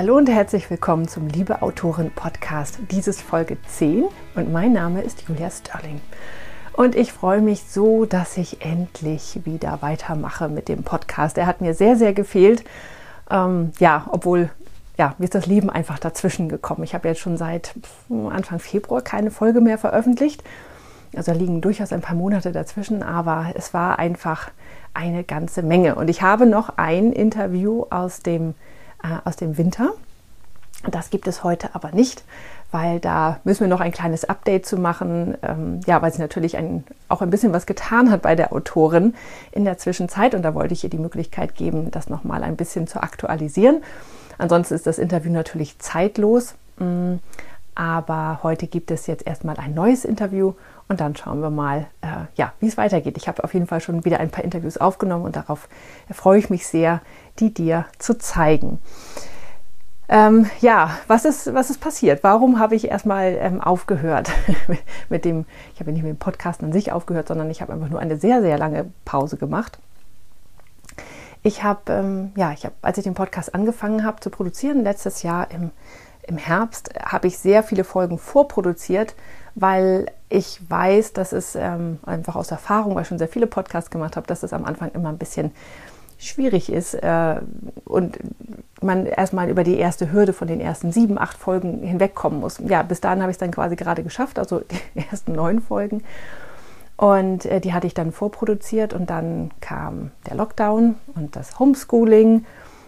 Hallo und herzlich willkommen zum Liebe Autorin Podcast. Dieses Folge 10 und mein Name ist Julia Sterling. Und ich freue mich so, dass ich endlich wieder weitermache mit dem Podcast. Er hat mir sehr, sehr gefehlt. Ähm, ja, obwohl, ja, mir ist das Leben einfach dazwischen gekommen. Ich habe jetzt schon seit Anfang Februar keine Folge mehr veröffentlicht. Also liegen durchaus ein paar Monate dazwischen, aber es war einfach eine ganze Menge. Und ich habe noch ein Interview aus dem äh, aus dem Winter. Das gibt es heute aber nicht, weil da müssen wir noch ein kleines Update zu machen. Ähm, ja, weil sie natürlich ein, auch ein bisschen was getan hat bei der Autorin in der Zwischenzeit und da wollte ich ihr die Möglichkeit geben, das nochmal ein bisschen zu aktualisieren. Ansonsten ist das Interview natürlich zeitlos, mm, aber heute gibt es jetzt erstmal ein neues Interview und dann schauen wir mal, äh, ja, wie es weitergeht. Ich habe auf jeden Fall schon wieder ein paar Interviews aufgenommen und darauf freue ich mich sehr, die dir zu zeigen. Ähm, ja, was ist, was ist passiert? Warum habe ich erstmal ähm, aufgehört mit dem, ich habe nicht mit dem Podcast an sich aufgehört, sondern ich habe einfach nur eine sehr, sehr lange Pause gemacht. Ich habe, ähm, ja, ich habe, als ich den Podcast angefangen habe zu produzieren, letztes Jahr im, im Herbst, habe ich sehr viele Folgen vorproduziert, weil ich weiß, dass es ähm, einfach aus Erfahrung, weil ich schon sehr viele Podcasts gemacht habe, dass es am Anfang immer ein bisschen schwierig ist äh, und man erstmal über die erste Hürde von den ersten sieben, acht Folgen hinwegkommen muss. Ja, bis dahin habe ich es dann quasi gerade geschafft, also die ersten neun Folgen. Und äh, die hatte ich dann vorproduziert und dann kam der Lockdown und das Homeschooling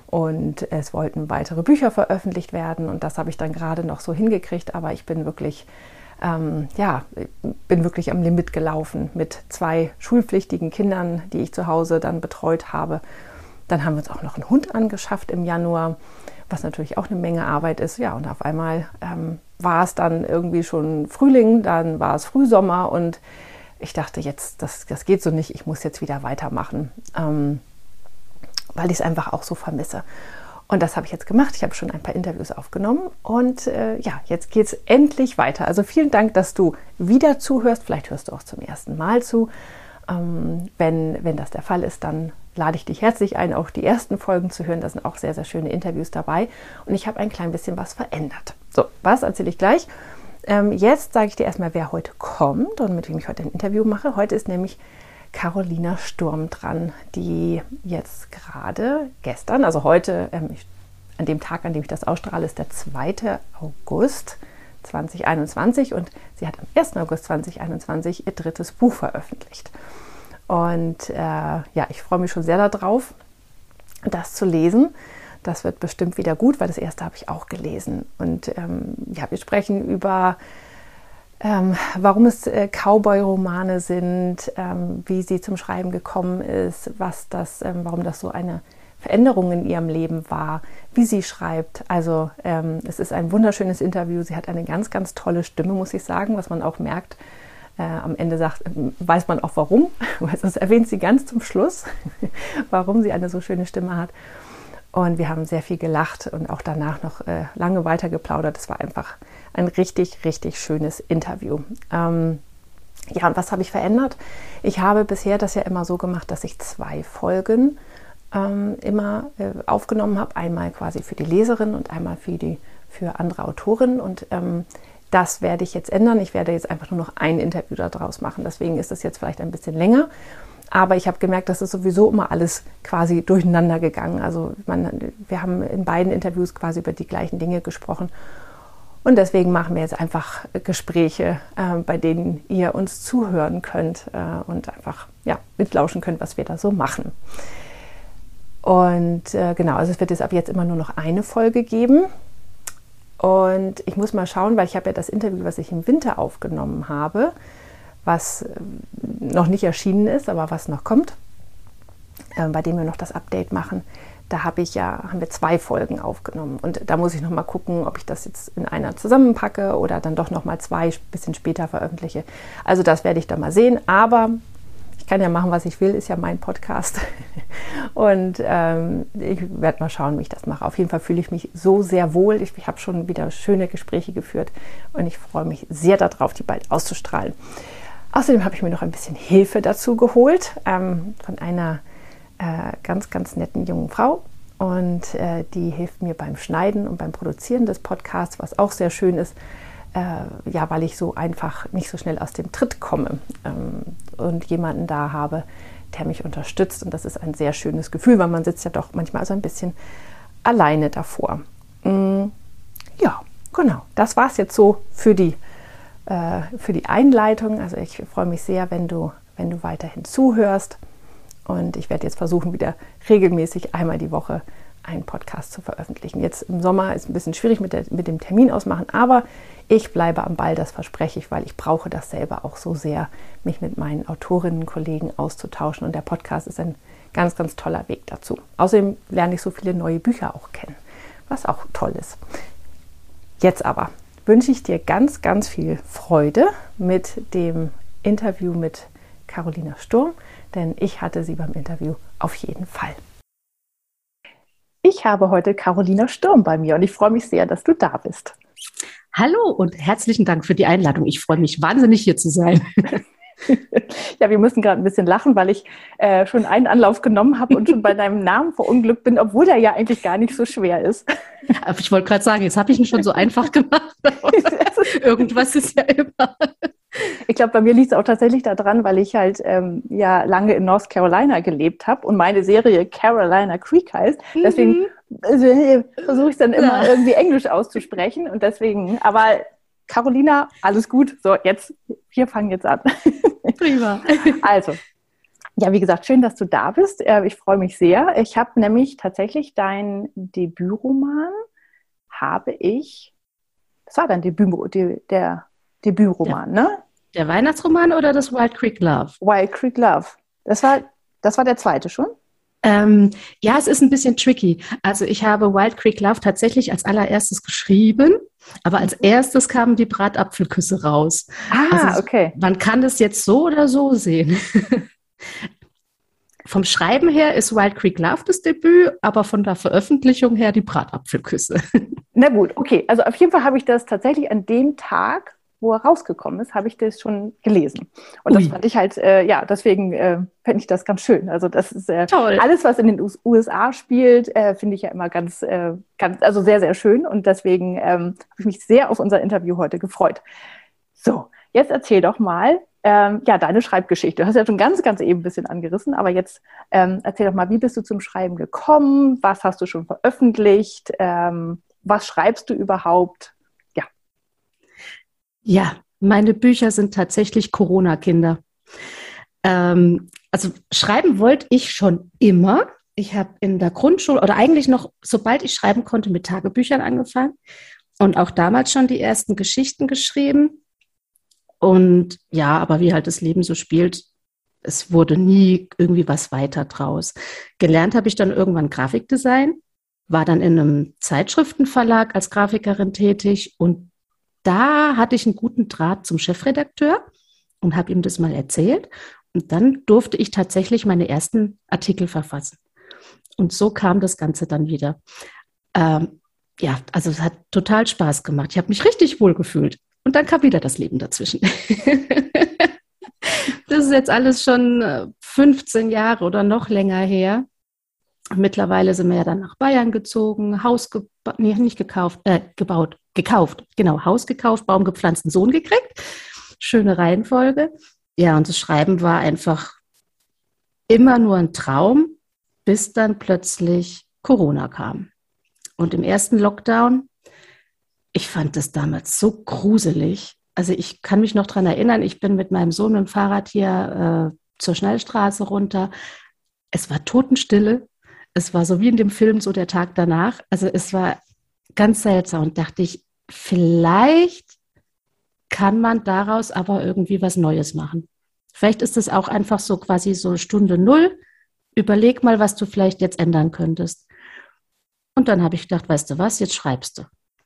und es wollten weitere Bücher veröffentlicht werden und das habe ich dann gerade noch so hingekriegt, aber ich bin wirklich ähm, ja, bin wirklich am Limit gelaufen mit zwei schulpflichtigen Kindern, die ich zu Hause dann betreut habe. Dann haben wir uns auch noch einen Hund angeschafft im Januar, was natürlich auch eine Menge Arbeit ist. Ja, und auf einmal ähm, war es dann irgendwie schon Frühling, dann war es Frühsommer und ich dachte jetzt, das, das geht so nicht, ich muss jetzt wieder weitermachen, ähm, weil ich es einfach auch so vermisse. Und das habe ich jetzt gemacht. Ich habe schon ein paar Interviews aufgenommen und äh, ja, jetzt geht es endlich weiter. Also vielen Dank, dass du wieder zuhörst. Vielleicht hörst du auch zum ersten Mal zu. Ähm, wenn, wenn das der Fall ist, dann lade ich dich herzlich ein, auch die ersten Folgen zu hören. Da sind auch sehr, sehr schöne Interviews dabei. Und ich habe ein klein bisschen was verändert. So, was erzähle ich gleich? Ähm, jetzt sage ich dir erstmal, wer heute kommt und mit wem ich heute ein Interview mache. Heute ist nämlich Carolina Sturm dran, die jetzt gerade gestern, also heute, ähm, ich, an dem Tag, an dem ich das ausstrahle, ist der 2. August 2021 und sie hat am 1. August 2021 ihr drittes Buch veröffentlicht. Und äh, ja, ich freue mich schon sehr darauf, das zu lesen. Das wird bestimmt wieder gut, weil das erste habe ich auch gelesen. Und ähm, ja, wir sprechen über ähm, warum es äh, Cowboy-Romane sind, ähm, wie sie zum Schreiben gekommen ist, was das, ähm, warum das so eine Veränderung in ihrem Leben war, wie sie schreibt. Also ähm, es ist ein wunderschönes Interview. Sie hat eine ganz, ganz tolle Stimme, muss ich sagen, was man auch merkt. Äh, am Ende sagt, weiß man auch warum, weil das erwähnt sie ganz zum Schluss, warum sie eine so schöne Stimme hat. Und wir haben sehr viel gelacht und auch danach noch äh, lange weiter geplaudert. Es war einfach ein richtig, richtig schönes Interview. Ähm, ja, und was habe ich verändert? Ich habe bisher das ja immer so gemacht, dass ich zwei Folgen ähm, immer äh, aufgenommen habe. Einmal quasi für die Leserin und einmal für, die, für andere Autorinnen. Und ähm, das werde ich jetzt ändern. Ich werde jetzt einfach nur noch ein Interview daraus machen. Deswegen ist das jetzt vielleicht ein bisschen länger. Aber ich habe gemerkt, das ist sowieso immer alles quasi durcheinander gegangen. Also man, wir haben in beiden Interviews quasi über die gleichen Dinge gesprochen. Und deswegen machen wir jetzt einfach Gespräche, äh, bei denen ihr uns zuhören könnt äh, und einfach ja, mitlauschen könnt, was wir da so machen. Und äh, genau, also es wird jetzt ab jetzt immer nur noch eine Folge geben. Und ich muss mal schauen, weil ich habe ja das Interview, was ich im Winter aufgenommen habe, was äh, noch nicht erschienen ist, aber was noch kommt, äh, bei dem wir noch das Update machen da habe ich ja, haben wir zwei Folgen aufgenommen. Und da muss ich noch mal gucken, ob ich das jetzt in einer zusammenpacke oder dann doch noch mal zwei bisschen später veröffentliche. Also das werde ich dann mal sehen. Aber ich kann ja machen, was ich will, ist ja mein Podcast. Und ähm, ich werde mal schauen, wie ich das mache. Auf jeden Fall fühle ich mich so sehr wohl. Ich, ich habe schon wieder schöne Gespräche geführt und ich freue mich sehr darauf, die bald auszustrahlen. Außerdem habe ich mir noch ein bisschen Hilfe dazu geholt ähm, von einer äh, ganz, ganz netten jungen Frau. und äh, die hilft mir beim Schneiden und beim Produzieren des Podcasts, was auch sehr schön ist, äh, ja, weil ich so einfach nicht so schnell aus dem Tritt komme ähm, und jemanden da habe, der mich unterstützt. Und das ist ein sehr schönes Gefühl, weil man sitzt ja doch manchmal so ein bisschen alleine davor. Mm, ja, genau. Das war es jetzt so für die, für die Einleitung. Also ich freue mich sehr, wenn du, wenn du weiterhin zuhörst. Und ich werde jetzt versuchen, wieder regelmäßig einmal die Woche einen Podcast zu veröffentlichen. Jetzt im Sommer ist ein bisschen schwierig mit, der, mit dem Termin ausmachen, aber ich bleibe am Ball, das verspreche ich, weil ich brauche das selber auch so sehr, mich mit meinen Autorinnen-Kollegen auszutauschen. Und der Podcast ist ein ganz, ganz toller Weg dazu. Außerdem lerne ich so viele neue Bücher auch kennen, was auch toll ist. Jetzt aber wünsche ich dir ganz, ganz viel Freude mit dem Interview mit Carolina Sturm denn ich hatte sie beim Interview auf jeden Fall. Ich habe heute Carolina Sturm bei mir und ich freue mich sehr, dass du da bist. Hallo und herzlichen Dank für die Einladung. Ich freue mich wahnsinnig hier zu sein. ja, wir müssen gerade ein bisschen lachen, weil ich äh, schon einen Anlauf genommen habe und schon bei deinem Namen verunglückt bin, obwohl der ja eigentlich gar nicht so schwer ist. ich wollte gerade sagen, jetzt habe ich ihn schon so einfach gemacht. Irgendwas ist ja immer. Ich glaube, bei mir liegt es auch tatsächlich daran, weil ich halt ähm, ja lange in North Carolina gelebt habe und meine Serie Carolina Creek heißt. Deswegen mhm. versuche ich es dann immer ja. irgendwie Englisch auszusprechen und deswegen, aber Carolina, alles gut. So, jetzt, wir fangen jetzt an. Prima. Also, ja, wie gesagt, schön, dass du da bist. Äh, ich freue mich sehr. Ich habe nämlich tatsächlich dein Debütroman, habe ich, das war dein Debüt, der Debütroman, ja. ne? Der Weihnachtsroman oder das Wild Creek Love? Wild Creek Love. Das war, das war der zweite schon? Ähm, ja, es ist ein bisschen tricky. Also ich habe Wild Creek Love tatsächlich als allererstes geschrieben, aber als mhm. erstes kamen die Bratapfelküsse raus. Ah, also okay. Man kann das jetzt so oder so sehen. Vom Schreiben her ist Wild Creek Love das Debüt, aber von der Veröffentlichung her die Bratapfelküsse. Na gut, okay. Also auf jeden Fall habe ich das tatsächlich an dem Tag wo er rausgekommen ist, habe ich das schon gelesen. Und Ui. das fand ich halt, äh, ja, deswegen äh, fände ich das ganz schön. Also das ist äh, Toll. alles, was in den USA spielt, äh, finde ich ja immer ganz, äh, ganz, also sehr, sehr schön. Und deswegen ähm, habe ich mich sehr auf unser Interview heute gefreut. So, jetzt erzähl doch mal, ähm, ja, deine Schreibgeschichte. Du hast ja schon ganz, ganz eben ein bisschen angerissen, aber jetzt ähm, erzähl doch mal, wie bist du zum Schreiben gekommen? Was hast du schon veröffentlicht? Ähm, was schreibst du überhaupt? Ja, meine Bücher sind tatsächlich Corona-Kinder. Ähm, also schreiben wollte ich schon immer. Ich habe in der Grundschule oder eigentlich noch, sobald ich schreiben konnte, mit Tagebüchern angefangen und auch damals schon die ersten Geschichten geschrieben. Und ja, aber wie halt das Leben so spielt, es wurde nie irgendwie was weiter draus. Gelernt habe ich dann irgendwann Grafikdesign, war dann in einem Zeitschriftenverlag als Grafikerin tätig und da hatte ich einen guten Draht zum Chefredakteur und habe ihm das mal erzählt. Und dann durfte ich tatsächlich meine ersten Artikel verfassen. Und so kam das Ganze dann wieder. Ähm, ja, also es hat total Spaß gemacht. Ich habe mich richtig wohl gefühlt. Und dann kam wieder das Leben dazwischen. das ist jetzt alles schon 15 äh, Jahre oder noch länger her. Mittlerweile sind wir ja dann nach Bayern gezogen, Haus gebaut, nee, nicht gekauft, äh, gebaut, gekauft, genau, Haus gekauft, Baum gepflanzt, einen Sohn gekriegt. Schöne Reihenfolge. Ja, und das Schreiben war einfach immer nur ein Traum, bis dann plötzlich Corona kam. Und im ersten Lockdown, ich fand das damals so gruselig. Also ich kann mich noch daran erinnern, ich bin mit meinem Sohn mit dem Fahrrad hier äh, zur Schnellstraße runter. Es war Totenstille. Es war so wie in dem Film so der Tag danach. Also es war ganz seltsam und dachte ich, vielleicht kann man daraus aber irgendwie was Neues machen. Vielleicht ist es auch einfach so quasi so Stunde Null. Überleg mal, was du vielleicht jetzt ändern könntest. Und dann habe ich gedacht, weißt du was, jetzt schreibst du.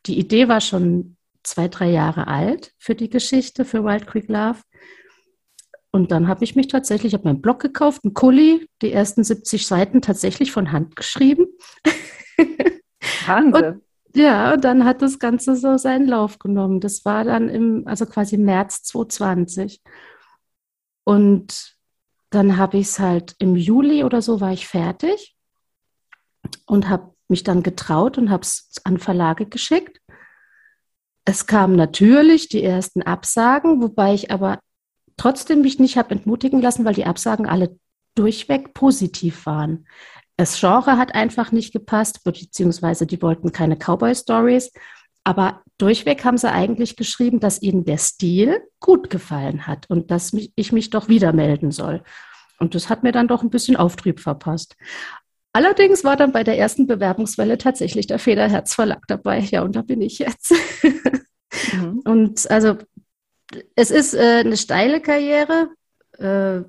Die Idee war schon zwei, drei Jahre alt für die Geschichte, für Wild Creek Love. Und dann habe ich mich tatsächlich, ich habe meinen Blog gekauft, einen Kuli, die ersten 70 Seiten tatsächlich von Hand geschrieben. Wahnsinn. Und, ja, und dann hat das Ganze so seinen Lauf genommen. Das war dann im, also quasi März 2020. Und dann habe ich es halt im Juli oder so war ich fertig. und habe mich dann getraut und habe es an Verlage geschickt. Es kamen natürlich die ersten Absagen, wobei ich aber trotzdem mich nicht habe entmutigen lassen, weil die Absagen alle durchweg positiv waren. Das Genre hat einfach nicht gepasst, beziehungsweise die wollten keine Cowboy-Stories. Aber durchweg haben sie eigentlich geschrieben, dass ihnen der Stil gut gefallen hat und dass ich mich doch wieder melden soll. Und das hat mir dann doch ein bisschen Auftrieb verpasst. Allerdings war dann bei der ersten Bewerbungswelle tatsächlich der Federherz Verlag dabei. Ja, und da bin ich jetzt. mhm. Und also es ist äh, eine steile Karriere. Äh,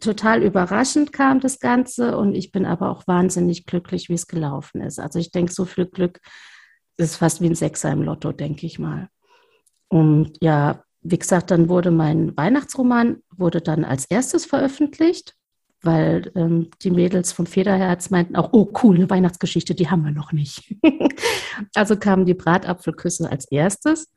total überraschend kam das Ganze und ich bin aber auch wahnsinnig glücklich, wie es gelaufen ist. Also ich denke, so viel Glück ist fast wie ein Sechser im Lotto, denke ich mal. Und ja, wie gesagt, dann wurde mein Weihnachtsroman wurde dann als erstes veröffentlicht weil ähm, die Mädels vom Federherz meinten auch, oh cool, eine Weihnachtsgeschichte, die haben wir noch nicht. also kamen die Bratapfelküsse als erstes.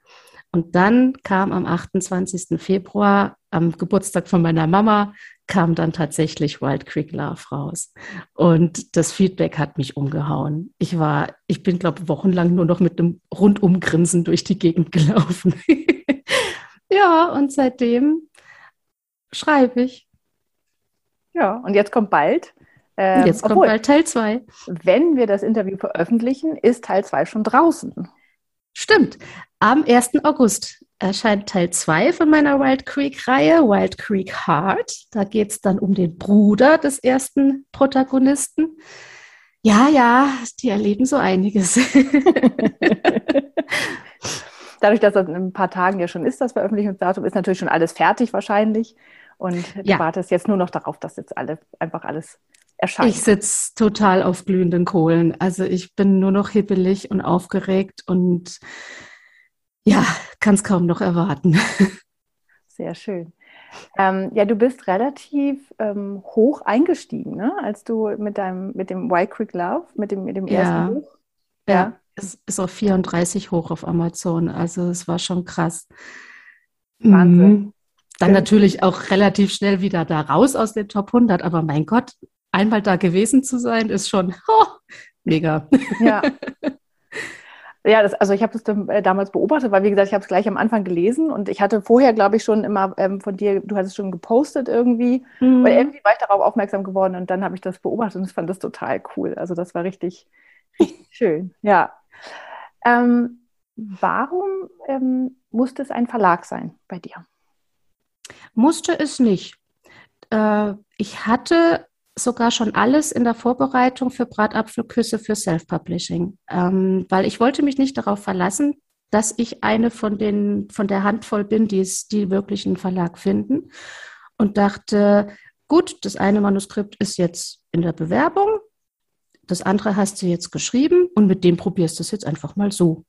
Und dann kam am 28. Februar, am Geburtstag von meiner Mama, kam dann tatsächlich Wild Creek Love raus. Und das Feedback hat mich umgehauen. Ich war, ich bin, glaube ich, wochenlang nur noch mit einem Rundumgrinsen durch die Gegend gelaufen. ja, und seitdem schreibe ich. Ja, und jetzt kommt bald. Ähm, jetzt kommt obwohl, bald Teil 2. Wenn wir das Interview veröffentlichen, ist Teil 2 schon draußen. Stimmt. Am 1. August erscheint Teil 2 von meiner Wild Creek-Reihe, Wild Creek Heart. Da geht es dann um den Bruder des ersten Protagonisten. Ja, ja, die erleben so einiges. Dadurch, dass das in ein paar Tagen ja schon ist, das Veröffentlichungsdatum, ist natürlich schon alles fertig wahrscheinlich. Und ja. du wartest jetzt nur noch darauf, dass jetzt alle, einfach alles erscheint. Ich sitze total auf glühenden Kohlen. Also ich bin nur noch hibbelig und aufgeregt und ja, kann es kaum noch erwarten. Sehr schön. Ähm, ja, du bist relativ ähm, hoch eingestiegen, ne? als du mit deinem, mit dem White Creek Love, mit dem, mit dem ersten ja. Buch. Ja. ja, es ist auf 34 hoch auf Amazon. Also es war schon krass. Wahnsinn. Mhm. Dann natürlich auch relativ schnell wieder da raus aus den Top 100. Aber mein Gott, einmal da gewesen zu sein, ist schon oh, mega. Ja. Ja, das, also ich habe das äh, damals beobachtet, weil wie gesagt, ich habe es gleich am Anfang gelesen und ich hatte vorher, glaube ich, schon immer ähm, von dir, du hattest schon gepostet irgendwie mhm. und irgendwie war ich darauf aufmerksam geworden und dann habe ich das beobachtet und ich fand das total cool. Also das war richtig, richtig schön. Ja. Ähm, warum ähm, musste es ein Verlag sein bei dir? Musste es nicht. Äh, ich hatte sogar schon alles in der Vorbereitung für Bratapfelküsse für Self-Publishing, ähm, weil ich wollte mich nicht darauf verlassen, dass ich eine von den von der Handvoll bin, die es die wirklich einen Verlag finden und dachte, gut, das eine Manuskript ist jetzt in der Bewerbung, das andere hast du jetzt geschrieben und mit dem probierst du es jetzt einfach mal so.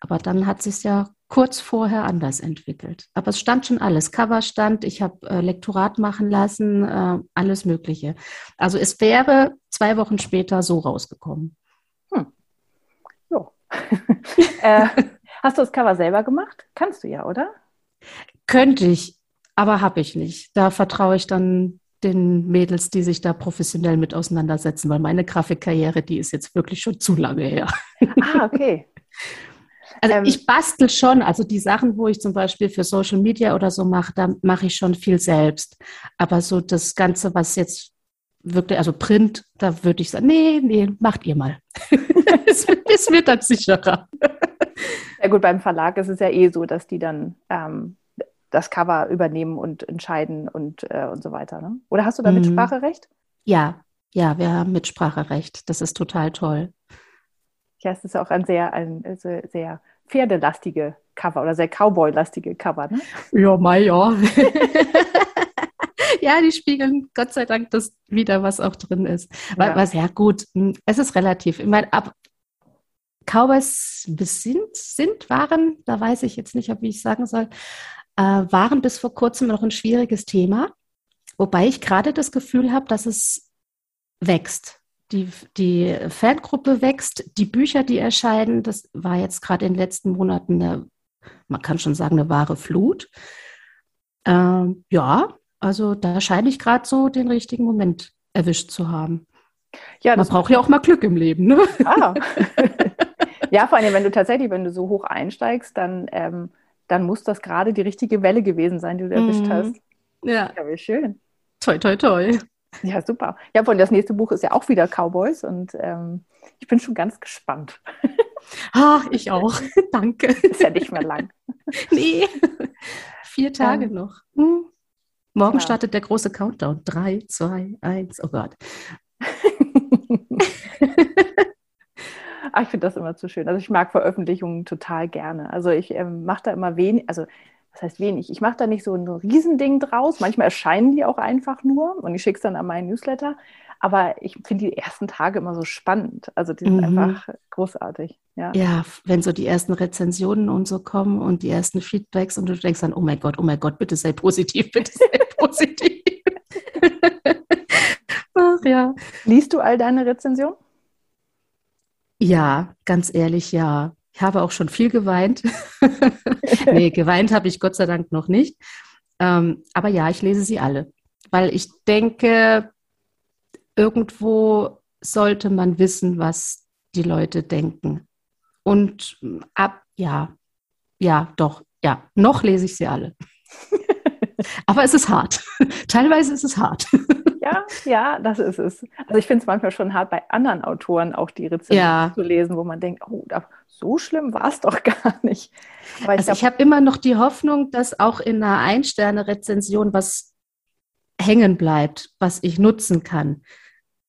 Aber dann hat sich ja kurz vorher anders entwickelt. Aber es stand schon alles. Cover stand, ich habe äh, Lektorat machen lassen, äh, alles Mögliche. Also es wäre zwei Wochen später so rausgekommen. Hm. So. äh, hast du das Cover selber gemacht? Kannst du ja, oder? Könnte ich, aber habe ich nicht. Da vertraue ich dann den Mädels, die sich da professionell mit auseinandersetzen, weil meine Grafikkarriere, die ist jetzt wirklich schon zu lange her. Ah, okay. Also ähm, ich bastel schon, also die Sachen, wo ich zum Beispiel für Social Media oder so mache, da mache ich schon viel selbst. Aber so das Ganze, was jetzt wirklich, also Print, da würde ich sagen, nee, nee, macht ihr mal. es, es wird dann sicherer. Ja gut, beim Verlag ist es ja eh so, dass die dann ähm, das Cover übernehmen und entscheiden und, äh, und so weiter. Ne? Oder hast du da mhm. Mitspracherecht? Ja, ja, wir haben Mitspracherecht. Das ist total toll. Ja, es ist auch ein sehr, ein sehr, sehr pferdelastige Cover oder sehr Cowboy-lastige Cover, ne? Ja, mal ja. ja, die spiegeln Gott sei Dank das wieder, was auch drin ist. Ja. Was ja gut, hm, es ist relativ. Ich meine, ab Cowboys sind, sind, waren, da weiß ich jetzt nicht, wie ich sagen soll, äh, waren bis vor kurzem noch ein schwieriges Thema. Wobei ich gerade das Gefühl habe, dass es wächst die, die Fangruppe wächst, die Bücher, die erscheinen, das war jetzt gerade in den letzten Monaten eine, man kann schon sagen, eine wahre Flut. Ähm, ja, also da scheine ich gerade so den richtigen Moment erwischt zu haben. Ja, Man braucht ja auch mal Glück im Leben. Ne? Ah. ja, vor allem, wenn du tatsächlich, wenn du so hoch einsteigst, dann, ähm, dann muss das gerade die richtige Welle gewesen sein, die du erwischt mhm. hast. Ja. Ja, wie schön. Toi, toi, toi. Ja, super. Ja, und das nächste Buch ist ja auch wieder Cowboys und ähm, ich bin schon ganz gespannt. Ah, ich auch. Danke. Ist ja nicht mehr lang. nee. Vier Tage ähm, noch. Hm. Morgen ja. startet der große Countdown. Drei, zwei, eins. Oh Gott. Ach, ich finde das immer zu schön. Also ich mag Veröffentlichungen total gerne. Also ich ähm, mache da immer wenig, also was heißt wenig? Ich mache da nicht so ein Riesending draus. Manchmal erscheinen die auch einfach nur und ich schicke es dann an meinen Newsletter. Aber ich finde die ersten Tage immer so spannend. Also die sind mhm. einfach großartig. Ja. ja, wenn so die ersten Rezensionen und so kommen und die ersten Feedbacks und du denkst dann, oh mein Gott, oh mein Gott, bitte sei positiv, bitte sei positiv. Ach ja. Liest du all deine Rezensionen? Ja, ganz ehrlich, ja. Ich habe auch schon viel geweint. nee, geweint habe ich Gott sei Dank noch nicht. Ähm, aber ja, ich lese sie alle, weil ich denke, irgendwo sollte man wissen, was die Leute denken. Und ab, ja, ja, doch, ja, noch lese ich sie alle. aber es ist hart. Teilweise ist es hart. Ja, ja, das ist es. Also ich finde es manchmal schon hart, bei anderen Autoren auch die Rezepte ja. zu lesen, wo man denkt, oh, so schlimm war es doch gar nicht. Aber ich also ich habe immer noch die Hoffnung, dass auch in einer Ein-Sterne-Rezension was hängen bleibt, was ich nutzen kann.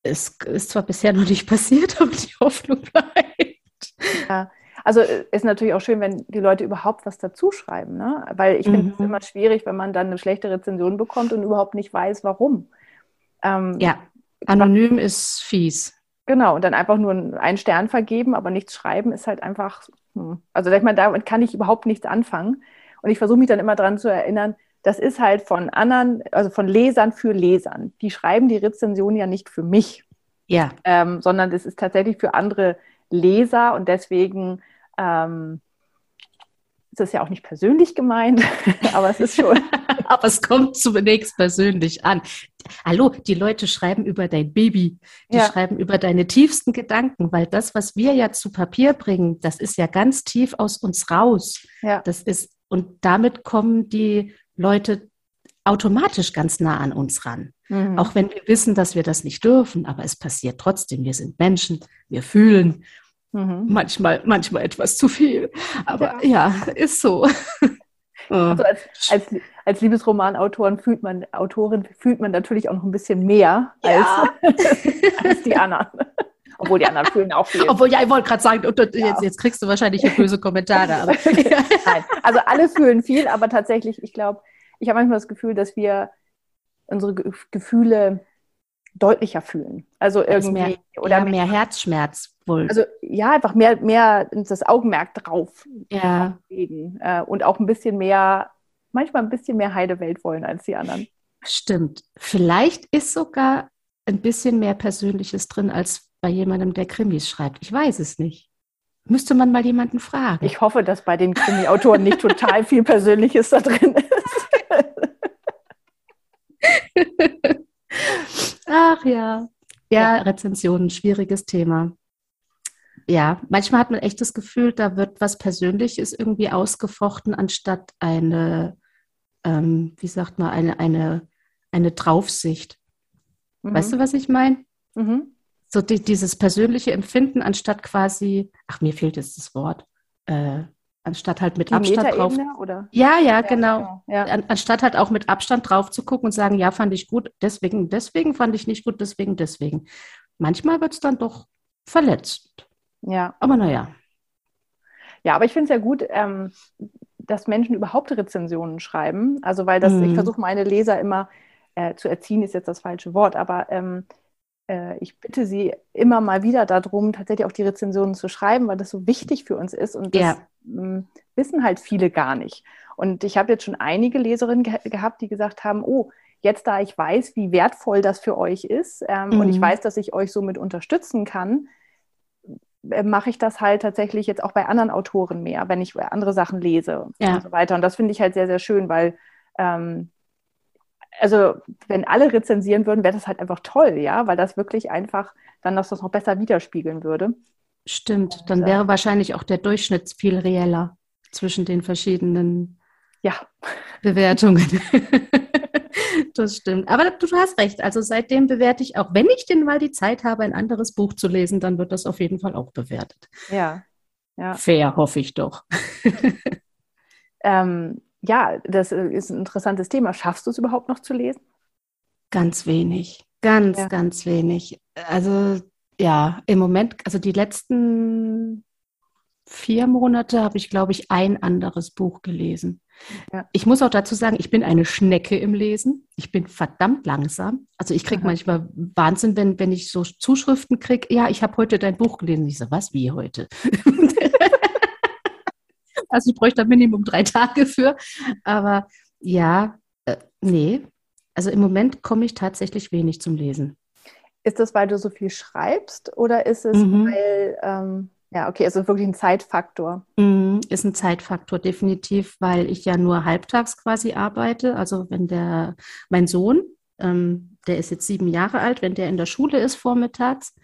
Es ist zwar bisher noch nicht passiert, aber die Hoffnung bleibt. Ja. Also äh, ist natürlich auch schön, wenn die Leute überhaupt was dazu schreiben, ne? Weil ich finde es mhm. immer schwierig, wenn man dann eine schlechte Rezension bekommt und überhaupt nicht weiß, warum. Ähm, ja, anonym ist fies. Genau, und dann einfach nur einen Stern vergeben, aber nichts schreiben, ist halt einfach, hm. also ich meine, damit kann ich überhaupt nichts anfangen. Und ich versuche mich dann immer daran zu erinnern, das ist halt von anderen, also von Lesern für Lesern. Die schreiben die Rezension ja nicht für mich, ja. Ähm, sondern das ist tatsächlich für andere Leser und deswegen ähm, ist es ja auch nicht persönlich gemeint, aber es ist schon. aber es kommt zunächst persönlich an. Hallo, die Leute schreiben über dein Baby, die ja. schreiben über deine tiefsten Gedanken, weil das, was wir ja zu Papier bringen, das ist ja ganz tief aus uns raus. Ja. Das ist, und damit kommen die Leute automatisch ganz nah an uns ran. Mhm. Auch wenn wir wissen, dass wir das nicht dürfen, aber es passiert trotzdem. Wir sind Menschen, wir fühlen Mhm. Manchmal, manchmal etwas zu viel. Aber ja, ja ist so. Also als, als, als Liebesromanautorin fühlt man, Autorin fühlt man natürlich auch noch ein bisschen mehr ja. als, als die anderen. Obwohl die anderen fühlen auch viel. Obwohl, ja, ich wollte gerade sagen, ja. jetzt, jetzt, kriegst du wahrscheinlich böse Kommentare. Aber. Nein, also alle fühlen viel, aber tatsächlich, ich glaube, ich habe manchmal das Gefühl, dass wir unsere Gefühle deutlicher fühlen. Also irgendwie mehr, oder ja, mehr, mehr Herzschmerz wohl. Also ja, einfach mehr, mehr das Augenmerk drauf ja. legen äh, und auch ein bisschen mehr, manchmal ein bisschen mehr Heidewelt wollen als die anderen. Stimmt. Vielleicht ist sogar ein bisschen mehr Persönliches drin als bei jemandem, der Krimis schreibt. Ich weiß es nicht. Müsste man mal jemanden fragen. Ich hoffe, dass bei den Krimi-Autoren nicht total viel Persönliches da drin ist. Ach ja. Ja, Rezensionen, schwieriges Thema. Ja, manchmal hat man echt das Gefühl, da wird was Persönliches irgendwie ausgefochten, anstatt eine, ähm, wie sagt man, eine, eine, eine Draufsicht. Mhm. Weißt du, was ich meine? Mhm. So die, dieses persönliche Empfinden, anstatt quasi, ach, mir fehlt jetzt das Wort, äh, anstatt halt mit die Abstand drauf. Oder? Ja, ja, genau. genau. Ja. An, anstatt halt auch mit Abstand drauf zu gucken und sagen, ja, fand ich gut, deswegen, deswegen fand ich nicht gut, deswegen, deswegen. Manchmal wird es dann doch verletzt. Ja. Aber naja. Ja, aber ich finde es ja gut, ähm, dass Menschen überhaupt Rezensionen schreiben. Also, weil das, mhm. ich versuche meine Leser immer äh, zu erziehen, ist jetzt das falsche Wort, aber ähm, äh, ich bitte Sie immer mal wieder darum, tatsächlich auch die Rezensionen zu schreiben, weil das so wichtig für uns ist und das ja. Ähm, wissen halt viele gar nicht. Und ich habe jetzt schon einige Leserinnen ge gehabt, die gesagt haben, oh, jetzt da ich weiß, wie wertvoll das für euch ist ähm, mhm. und ich mhm. weiß, dass ich euch somit unterstützen kann, äh, mache ich das halt tatsächlich jetzt auch bei anderen Autoren mehr, wenn ich andere Sachen lese ja. und so weiter. Und das finde ich halt sehr, sehr schön, weil ähm, also wenn alle rezensieren würden, wäre das halt einfach toll, ja, weil das wirklich einfach dann das noch besser widerspiegeln würde. Stimmt, dann wäre wahrscheinlich auch der Durchschnitt viel reeller zwischen den verschiedenen ja. Bewertungen. das stimmt. Aber du, du, hast recht. Also seitdem bewerte ich auch, wenn ich denn mal die Zeit habe, ein anderes Buch zu lesen, dann wird das auf jeden Fall auch bewertet. Ja. ja. Fair, hoffe ich doch. ähm, ja, das ist ein interessantes Thema. Schaffst du es überhaupt noch zu lesen? Ganz wenig. Ganz, ja. ganz wenig. Also ja, im Moment, also die letzten vier Monate habe ich, glaube ich, ein anderes Buch gelesen. Ja. Ich muss auch dazu sagen, ich bin eine Schnecke im Lesen. Ich bin verdammt langsam. Also ich kriege manchmal Wahnsinn, wenn, wenn ich so Zuschriften kriege, ja, ich habe heute dein Buch gelesen. Ich so, was, wie heute? also ich bräuchte da Minimum drei Tage für. Aber ja, äh, nee. Also im Moment komme ich tatsächlich wenig zum Lesen. Ist das, weil du so viel schreibst oder ist es, mhm. weil ähm, ja, okay, also wirklich ein Zeitfaktor. Mm, ist ein Zeitfaktor, definitiv, weil ich ja nur halbtags quasi arbeite. Also wenn der, mein Sohn, ähm, der ist jetzt sieben Jahre alt, wenn der in der Schule ist vormittags,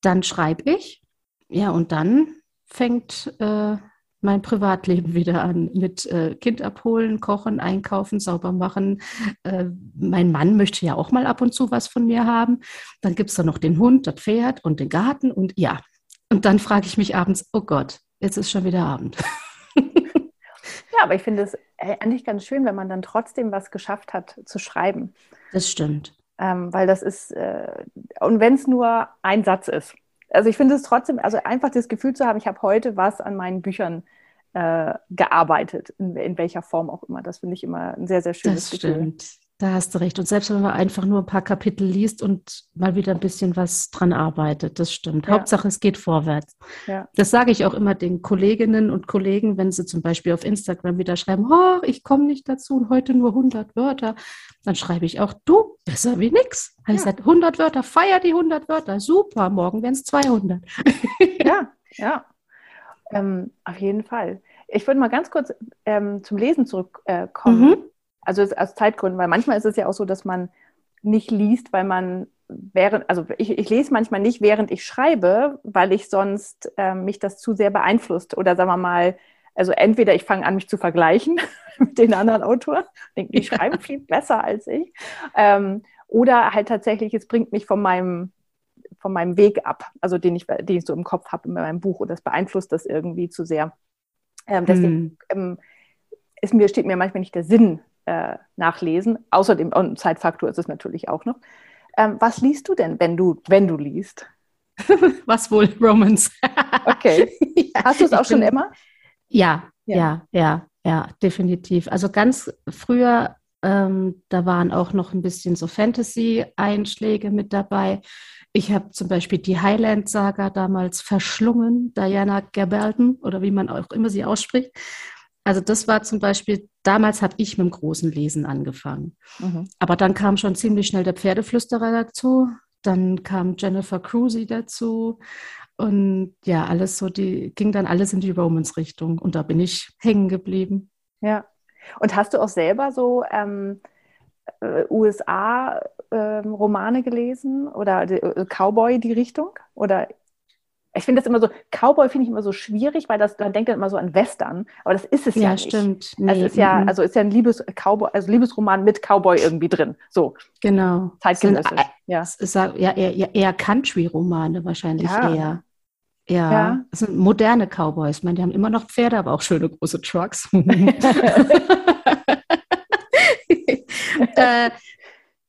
dann schreibe ich. Ja, und dann fängt äh, mein Privatleben wieder an mit äh, Kind abholen, kochen, einkaufen, sauber machen. Äh, mein Mann möchte ja auch mal ab und zu was von mir haben. Dann gibt es da noch den Hund, das Pferd und den Garten und ja, und dann frage ich mich abends, oh Gott, jetzt ist schon wieder Abend. ja, aber ich finde es äh, eigentlich ganz schön, wenn man dann trotzdem was geschafft hat zu schreiben. Das stimmt. Ähm, weil das ist, äh, und wenn es nur ein Satz ist. Also ich finde es trotzdem, also einfach das Gefühl zu haben, ich habe heute was an meinen Büchern äh, gearbeitet, in, in, welcher Form auch immer. Das finde ich immer ein sehr, sehr schönes das Gefühl. Stimmt. Da hast du recht. Und selbst wenn man einfach nur ein paar Kapitel liest und mal wieder ein bisschen was dran arbeitet, das stimmt. Ja. Hauptsache, es geht vorwärts. Ja. Das sage ich auch immer den Kolleginnen und Kollegen, wenn sie zum Beispiel auf Instagram wieder schreiben, oh, ich komme nicht dazu und heute nur 100 Wörter. Dann schreibe ich auch, du, besser wie nix. Ja. Ich sage, 100 Wörter, feier die 100 Wörter. Super, morgen werden es 200. ja, ja. Ähm, auf jeden Fall. Ich würde mal ganz kurz ähm, zum Lesen zurückkommen. Äh, mhm also aus Zeitgründen, weil manchmal ist es ja auch so, dass man nicht liest, weil man während, also ich, ich lese manchmal nicht, während ich schreibe, weil ich sonst äh, mich das zu sehr beeinflusst. Oder sagen wir mal, also entweder ich fange an, mich zu vergleichen mit den anderen Autoren, denke, die schreiben viel besser als ich. Ähm, oder halt tatsächlich, es bringt mich von meinem, von meinem Weg ab, also den ich, den ich so im Kopf habe in meinem Buch und das beeinflusst das irgendwie zu sehr. Ähm, deswegen hm. ähm, ist mir, steht mir manchmal nicht der Sinn äh, nachlesen. Außerdem, und Zeitfaktor ist es natürlich auch noch. Ähm, was liest du denn, wenn du, wenn du liest? was wohl, Romans? okay. ja, Hast du es auch schon immer? Ja, ja, ja, ja, ja, definitiv. Also ganz früher, ähm, da waren auch noch ein bisschen so Fantasy-Einschläge mit dabei. Ich habe zum Beispiel die Highland-Saga damals verschlungen, Diana Gabaldon oder wie man auch immer sie ausspricht. Also das war zum Beispiel, damals habe ich mit dem großen Lesen angefangen. Mhm. Aber dann kam schon ziemlich schnell der Pferdeflüsterer dazu. Dann kam Jennifer Cruzy dazu. Und ja, alles so, die ging dann alles in die Romans-Richtung. Und da bin ich hängen geblieben. Ja. Und hast du auch selber so ähm, äh, USA-Romane ähm, gelesen oder äh, Cowboy die Richtung? Oder ich finde das immer so, Cowboy finde ich immer so schwierig, weil das, man denkt dann immer so an Western, aber das ist es ja, ja nicht. stimmt. Nee. Es ist ja, also ist ja ein Liebes Cowboy, also Liebesroman mit Cowboy irgendwie drin. So. Genau. Zeitgenössisch. ja. Ist ja eher, eher Country-Romane wahrscheinlich ja. eher. Ja, ja. Das sind moderne Cowboys. Ich meine, die haben immer noch Pferde, aber auch schöne große Trucks. äh,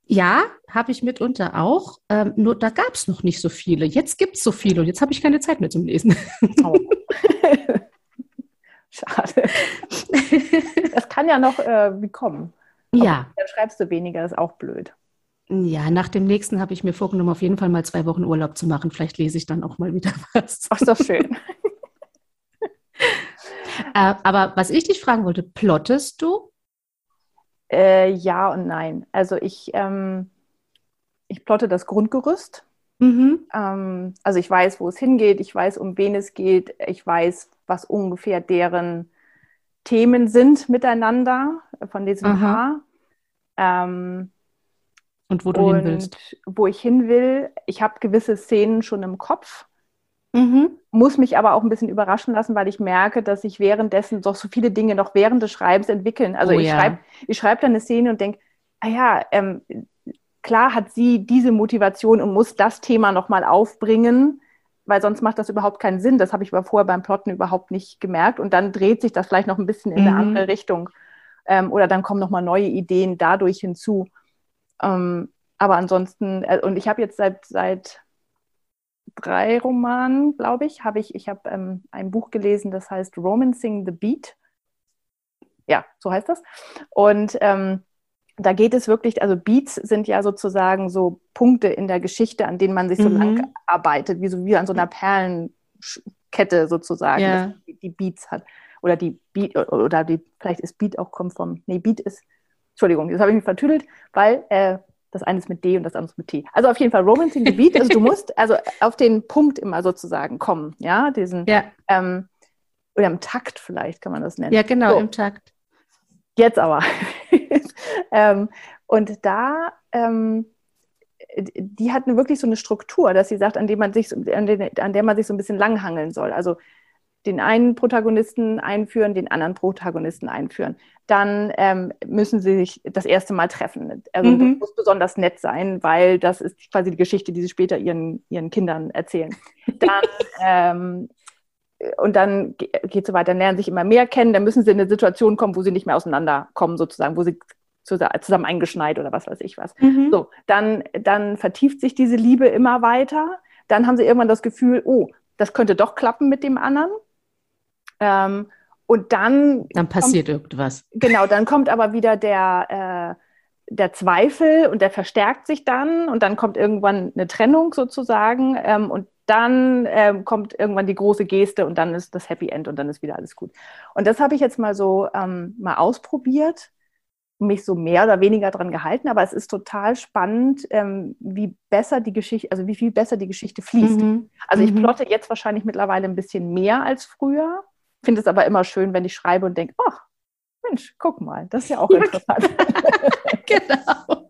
ja, habe ich mitunter auch. Ähm, nur da gab es noch nicht so viele. Jetzt gibt es so viele und jetzt habe ich keine Zeit mehr zum Lesen. Oh. Schade. Das kann ja noch äh, kommen. ja. Dann schreibst du weniger, ist auch blöd. Ja, nach dem nächsten habe ich mir vorgenommen, auf jeden Fall mal zwei Wochen Urlaub zu machen. Vielleicht lese ich dann auch mal wieder was. Ach, ist doch schön. äh, aber was ich dich fragen wollte, plottest du? Äh, ja und nein. Also ich, ähm, ich plotte das Grundgerüst. Mhm. Ähm, also ich weiß, wo es hingeht, ich weiß, um wen es geht, ich weiß, was ungefähr deren Themen sind miteinander von diesem Aha. Paar. Ähm, und wo du und hin willst. wo ich hin will. Ich habe gewisse Szenen schon im Kopf, mhm. muss mich aber auch ein bisschen überraschen lassen, weil ich merke, dass sich währenddessen doch so viele Dinge noch während des Schreibens entwickeln. Also Oh ich ja. schreibe ich schreib dann eine Szene und denke, ah ja, ähm, klar hat sie diese Motivation und muss das Thema nochmal aufbringen, weil sonst macht das überhaupt keinen Sinn. Das habe ich aber vorher beim Plotten überhaupt nicht gemerkt. Und dann dreht sich das vielleicht noch ein bisschen in eine Mhm. andere Richtung. Ähm, oder dann kommen nochmal neue Ideen dadurch hinzu. Ähm, aber ansonsten, äh, und ich habe jetzt seit, seit drei Romanen, glaube ich, habe ich, ich habe ähm, ein Buch gelesen, das heißt Romancing the Beat. Ja, so heißt das. Und ähm, da geht es wirklich, also Beats sind ja sozusagen so Punkte in der Geschichte, an denen man sich so Mhm. lang arbeitet, wie so wie an so einer Perlenkette sozusagen, Ja. dass die- die Beats hat. Oder die Beat, oder die, vielleicht ist Beat auch kommt vom, nee, Beat ist, Entschuldigung, das habe ich mich vertüdelt, weil äh, das eine ist mit D und das andere ist mit T. Also auf jeden Fall Romancing the Beat, also du musst also auf den Punkt immer sozusagen kommen, ja, diesen, Ja, ähm, oder im Takt vielleicht kann man das nennen. ja, genau, So. im Takt. Jetzt aber. ähm, und da, ähm, die hat eine- wirklich so eine Struktur, dass sie sagt, an, dem man sich, so- an, den, an der man sich so ein bisschen langhangeln soll. Also den einen Protagonisten einführen, den anderen Protagonisten einführen. Dann ähm, müssen sie sich das erste Mal treffen. Also Mhm. das muss besonders nett sein, weil das ist quasi die Geschichte, die sie später ihren, ihren Kindern erzählen. Dann ähm, und dann ge- geht so weiter, dann lernen sich immer mehr kennen, dann müssen sie in eine Situation kommen, wo sie nicht mehr auseinanderkommen, sozusagen, wo sie zusa- zusammen eingeschneit oder was weiß ich was. Mhm. So, dann, dann vertieft sich diese Liebe immer weiter. Dann haben sie irgendwann das Gefühl, oh, das könnte doch klappen mit dem anderen. Ähm, und dann, Dann passiert irgendwas. genau, dann kommt aber wieder der, äh, der Zweifel und der verstärkt sich dann und dann kommt irgendwann eine Trennung sozusagen ähm, und dann ähm, kommt irgendwann die große Geste und dann ist das Happy End und dann ist wieder alles gut. Und das habe ich jetzt mal so ähm, mal ausprobiert, mich so mehr oder weniger dran gehalten, aber es ist total spannend, ähm, wie besser die Geschichte, also wie viel besser die Geschichte fließt. Mhm. Also ich Mhm. plotte jetzt wahrscheinlich mittlerweile ein bisschen mehr als früher, finde es aber immer schön, wenn ich schreibe und denke, ach, Mensch, guck mal, das ist ja auch interessant. genau.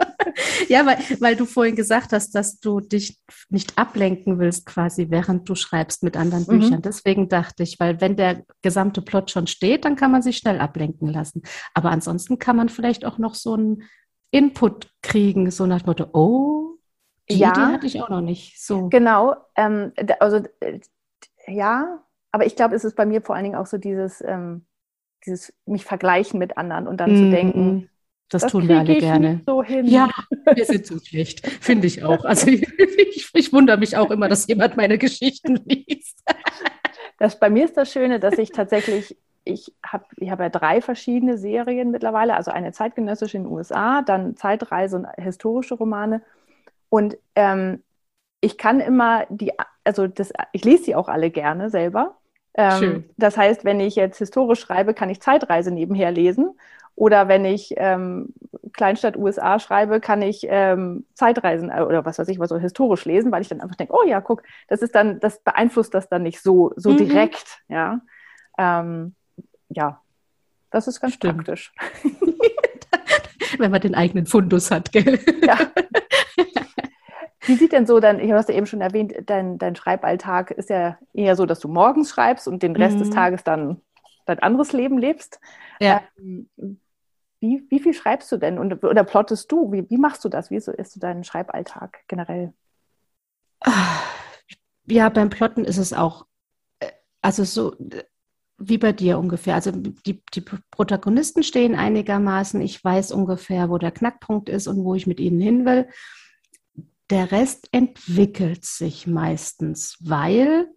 Ja, weil, weil du vorhin gesagt hast, dass du dich nicht ablenken willst, quasi während du schreibst mit anderen Mhm. Büchern. Deswegen dachte ich, weil wenn der gesamte Plot schon steht, dann kann man sich schnell ablenken lassen. Aber ansonsten kann man vielleicht auch noch so einen Input kriegen, so nach dem Motto, oh, die Ja. Idee hatte ich auch noch nicht. So. Genau, ähm, also äh, ja, aber ich glaube, es ist bei mir vor allen Dingen auch so dieses, ähm, dieses mich vergleichen mit anderen und dann zu Mhm. denken, Das, tun wir alle ich gerne. so hin. Ja, wir sind so schlecht, finde ich auch. Also ich, ich wundere mich auch immer, dass jemand meine Geschichten liest. Das, bei mir ist das Schöne, dass ich tatsächlich, ich habe ich hab ja drei verschiedene Serien mittlerweile, also eine zeitgenössische in den USA, dann Zeitreise und historische Romane. Und ähm, ich kann immer die, also das, ich lese die auch alle gerne selber. Ähm. Das heißt, wenn ich jetzt historisch schreibe, kann ich Zeitreise nebenher lesen. Oder wenn ich ähm, Kleinstadt USA schreibe, kann ich ähm, Zeitreisen äh, oder was weiß ich, was so historisch lesen, weil ich dann einfach denke, oh ja, guck, das ist dann, das beeinflusst das dann nicht so, so Mhm. direkt, ja. Ähm, ja, das ist ganz Stimmt. praktisch. Wenn man den eigenen Fundus hat, gell? Ja. Wie sieht denn so dein, ich hast ja eben schon erwähnt, dein, dein Schreiballtag ist ja eher so, dass du morgens schreibst und den Rest des Mhm. Tages dann dein anderes Leben lebst. Ja. Ähm, wie, wie viel schreibst du denn und, oder plottest du? Wie, wie machst du das? Wie so ist so dein Schreiballtag generell? Ja, beim Plotten ist es auch, äh, also so äh, wie bei dir ungefähr. Also die, die Protagonisten stehen einigermaßen. Ich weiß ungefähr, wo der Knackpunkt ist und wo ich mit ihnen hin will. Der Rest entwickelt sich meistens, weil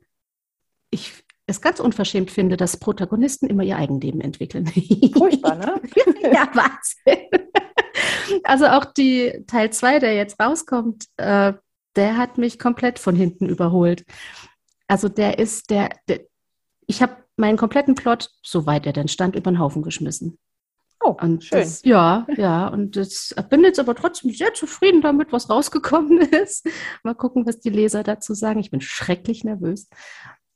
ich es ganz unverschämt finde, dass Protagonisten immer ihr Eigenleben entwickeln. Furchtbar, ne? ja, Wahnsinn. Also auch die Teil 2, der jetzt rauskommt, äh, der hat mich komplett von hinten überholt. Also der ist der, der ich habe meinen kompletten Plot, soweit er denn stand, über den Haufen geschmissen. Oh, Und schön. Das, ja, ja, und das ich bin jetzt aber trotzdem sehr zufrieden damit, was rausgekommen ist. Mal gucken, was die Leser dazu sagen. Ich bin schrecklich nervös.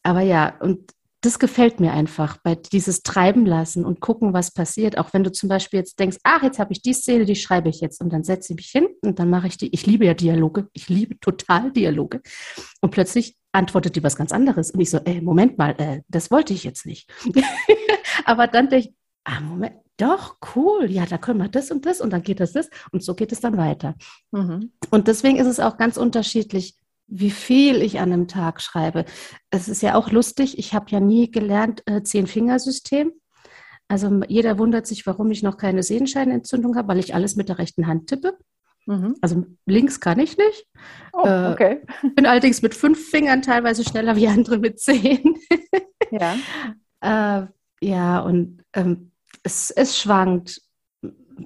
Aber ja, und das gefällt mir einfach, bei dieses Treiben lassen und gucken, was passiert. Auch wenn du zum Beispiel jetzt denkst, ach, jetzt habe ich die Szene, die schreibe ich jetzt und dann setze ich mich hin und dann mache ich die. Ich liebe ja Dialoge, ich liebe total Dialoge. Und plötzlich antwortet die was ganz anderes. Und ich so, ey, Moment mal, äh, das wollte ich jetzt nicht. Aber dann denke ich, ah, Moment, doch, cool, ja, da können wir das und das und dann geht das das und so geht es dann weiter. Mhm. Und deswegen ist es auch ganz unterschiedlich, wie viel ich an einem Tag schreibe. Es ist ja auch lustig, ich habe ja nie gelernt äh, Zehn-Fingersystem. Also jeder wundert sich, warum ich noch keine Sehenscheinentzündung habe, weil ich alles mit der rechten Hand tippe. Mhm. Also links kann ich nicht. Oh, äh, okay. Äh, bin allerdings mit fünf Fingern teilweise schneller wie andere mit zehn. ja. äh, ja, und ähm, es, es schwankt.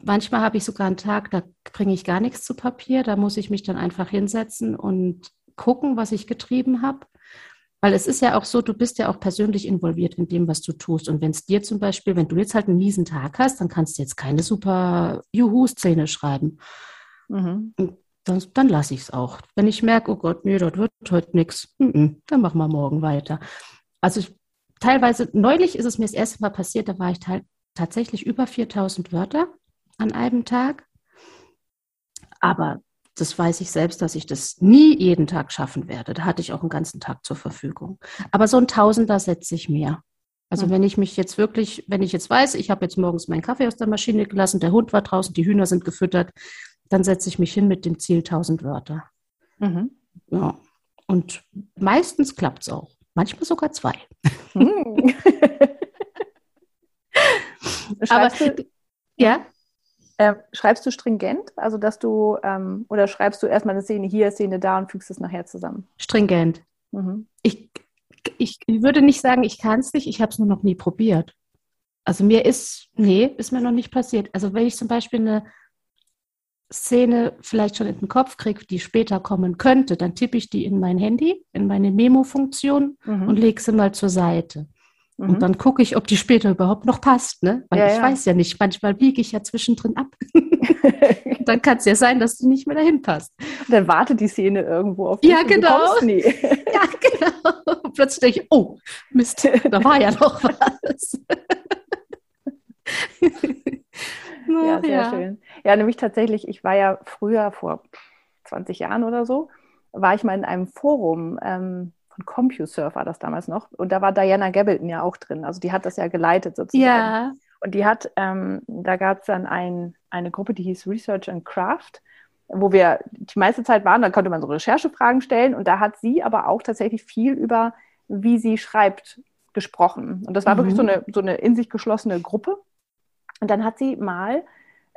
Manchmal habe ich sogar einen Tag, da bringe ich gar nichts zu Papier. Da muss ich mich dann einfach hinsetzen und gucken, was ich getrieben habe. Weil es ist ja auch so, du bist ja auch persönlich involviert in dem, was du tust. Und wenn es dir zum Beispiel, wenn du jetzt halt einen miesen Tag hast, dann kannst du jetzt keine super Juhu-Szene schreiben. Mhm. Dann, dann lasse ich es auch. Wenn ich merke, oh Gott, nee, dort wird heute nichts, dann machen wir morgen weiter. Also ich, teilweise, neulich ist es mir das erste Mal passiert, da war ich halt tatsächlich über 4000 Wörter an einem Tag. Aber das weiß ich selbst, dass ich das nie jeden Tag schaffen werde. Da hatte ich auch einen ganzen Tag zur Verfügung. Aber so ein Tausender setze ich mehr. Also mhm. wenn ich mich jetzt wirklich, wenn ich jetzt weiß, ich habe jetzt morgens meinen Kaffee aus der Maschine gelassen, der Hund war draußen, die Hühner sind gefüttert, dann setze ich mich hin mit dem Ziel 1000 Wörter. Mhm. Ja. Und meistens klappt es auch. Manchmal sogar zwei. Mhm. Aber ja. Äh, schreibst du stringent, also dass du, ähm, oder schreibst du erstmal eine Szene hier, Szene da und fügst es nachher zusammen? Stringent. Mhm. Ich, ich würde nicht sagen, ich kann es nicht, ich habe es nur noch nie probiert. Also mir ist, nee, ist mir noch nicht passiert. Also wenn ich zum Beispiel eine Szene vielleicht schon in den Kopf kriege, die später kommen könnte, dann tippe ich die in mein Handy, in meine Memo-Funktion mhm. und lege sie mal zur Seite. Mhm. Und dann gucke ich, ob die später überhaupt noch passt, ne? Weil ja, ich ja. weiß ja nicht, manchmal biege ich ja zwischendrin ab. dann kann es ja sein, dass du nicht mehr dahin passt. Und dann wartet die Szene irgendwo auf dich. Ja, genau. ja, genau. Und plötzlich denke ich, oh, Mist, da war ja noch was. ja, sehr ja. schön. Ja, nämlich tatsächlich, ich war ja früher, vor 20 Jahren oder so, war ich mal in einem Forum, ähm, von CompuServe war das damals noch. Und da war Diana Gabaldon ja auch drin. Also die hat das ja geleitet sozusagen. Ja. Und die hat, ähm, da gab es dann ein, eine Gruppe, die hieß Research and Craft, wo wir die meiste Zeit waren. Da konnte man so Recherchefragen stellen. Und da hat sie aber auch tatsächlich viel über, wie sie schreibt, gesprochen. Und das war mhm. wirklich so eine, so eine in sich geschlossene Gruppe. Und dann hat sie mal,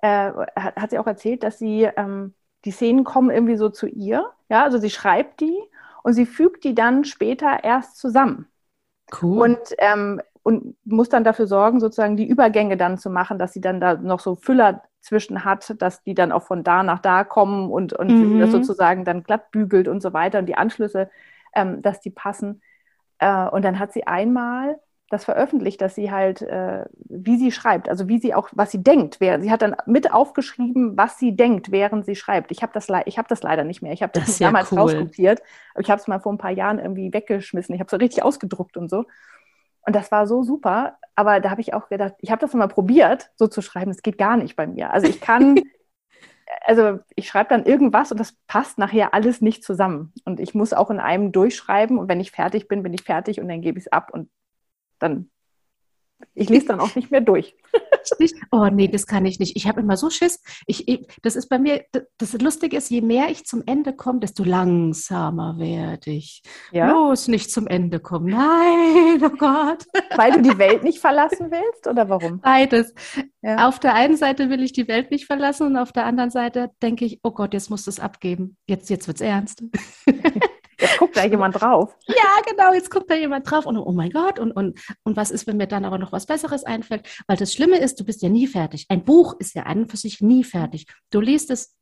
äh, hat, hat, sie auch erzählt, dass sie, ähm, die Szenen kommen irgendwie so zu ihr. Ja, also sie schreibt die und sie fügt die dann später erst zusammen. Cool. Und, ähm, und muss dann dafür sorgen, sozusagen die Übergänge dann zu machen, dass sie dann da noch so Füller zwischen hat, dass die dann auch von da nach da kommen und, und mhm. das sozusagen dann glatt bügelt und so weiter und die Anschlüsse, ähm, dass die passen. Äh, und dann hat sie einmal das veröffentlicht, dass sie halt, äh, wie sie schreibt, also wie sie auch, was sie denkt. Wer, sie hat dann mit aufgeschrieben, was sie denkt, während sie schreibt. Ich habe das, ich hab das leider nicht mehr. Ich habe das, das damals cool. rauskopiert, aber ich habe es mal vor ein paar Jahren irgendwie weggeschmissen. Ich habe es so richtig ausgedruckt und so. Und das war so super. Aber da habe ich auch gedacht, ich habe das mal probiert, so zu schreiben. Es geht gar nicht bei mir. Also ich kann, also ich schreibe dann irgendwas und das passt nachher alles nicht zusammen. Und ich muss auch in einem durchschreiben und wenn ich fertig bin, bin ich fertig und dann gebe ich es ab und dann ich lese dann auch nicht mehr durch. oh nee, das kann ich nicht. Ich habe immer so Schiss. Ich, ich, das ist bei mir, das Lustige ist, je mehr ich zum Ende komme, desto langsamer werde ich. Ja? Los, nicht zum Ende kommen. Nein, oh Gott. Weil du die Welt nicht verlassen willst oder warum? Beides. Ja. Auf der einen Seite will ich die Welt nicht verlassen und auf der anderen Seite denke ich, oh Gott, jetzt musst du es abgeben. Jetzt, jetzt wird es ernst. Jetzt guckt da jemand drauf. Ja, genau, jetzt guckt da jemand drauf und oh mein Gott, und, und, und was ist, wenn mir dann aber noch was Besseres einfällt? Weil das Schlimme ist, du bist ja nie fertig. Ein Buch ist ja an und für sich nie fertig. Du liest es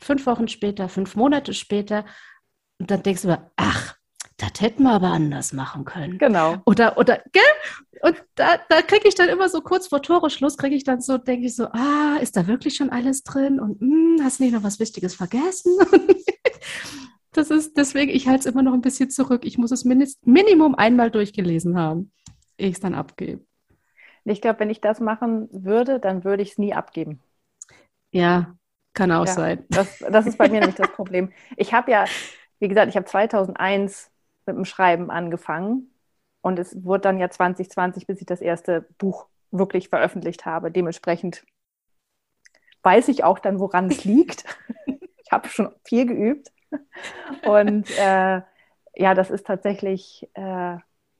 fünf Wochen später, fünf Monate später und dann denkst du, ach, das hätten wir aber anders machen können. Genau. Oder, oder, gell? Und da, da kriege ich dann immer so kurz vor Toreschluss, kriege ich dann so, denke ich so, ah, ist da wirklich schon alles drin? Und mh, hm, hast du nicht noch was Wichtiges vergessen? Das ist deswegen, ich halte es immer noch ein bisschen zurück. Ich muss es Minimum einmal durchgelesen haben. ich es dann abgebe. Ich glaube, wenn ich das machen würde, dann würde ich es nie abgeben. Ja, kann auch Ja, sein. Das, das ist bei mir nicht das Problem. Ich habe ja, wie gesagt, ich habe 2001 mit dem Schreiben angefangen und es wurde dann ja 2020, bis ich das erste Buch wirklich veröffentlicht habe. Dementsprechend weiß ich auch dann, woran es liegt. ich habe schon viel geübt. Und äh, ja, das ist tatsächlich, äh,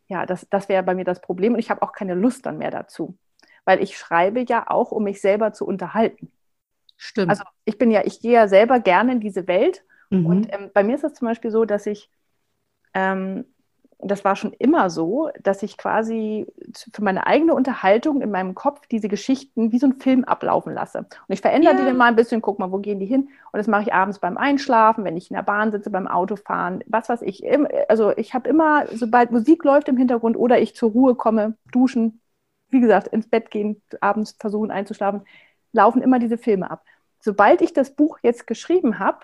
ja, das, das wäre bei mir das Problem. Und ich habe auch keine Lust dann mehr dazu. Weil ich schreibe ja auch, um mich selber zu unterhalten. Stimmt. Also ich bin ja, ich gehe ja selber gerne in diese Welt. mhm. Und ähm, bei mir ist es zum Beispiel so, dass ich, ähm, das war schon immer so, dass ich quasi für meine eigene Unterhaltung in meinem Kopf diese Geschichten wie so einen Film ablaufen lasse. Und ich verändere die Ja. dann mal ein bisschen, guck mal, wo gehen die hin? Und das mache ich abends beim Einschlafen, wenn ich in der Bahn sitze, beim Autofahren, was weiß ich. Also ich habe immer, sobald Musik läuft im Hintergrund oder ich zur Ruhe komme, duschen, wie gesagt, ins Bett gehen, abends versuchen einzuschlafen, laufen immer diese Filme ab. Sobald ich das Buch jetzt geschrieben habe,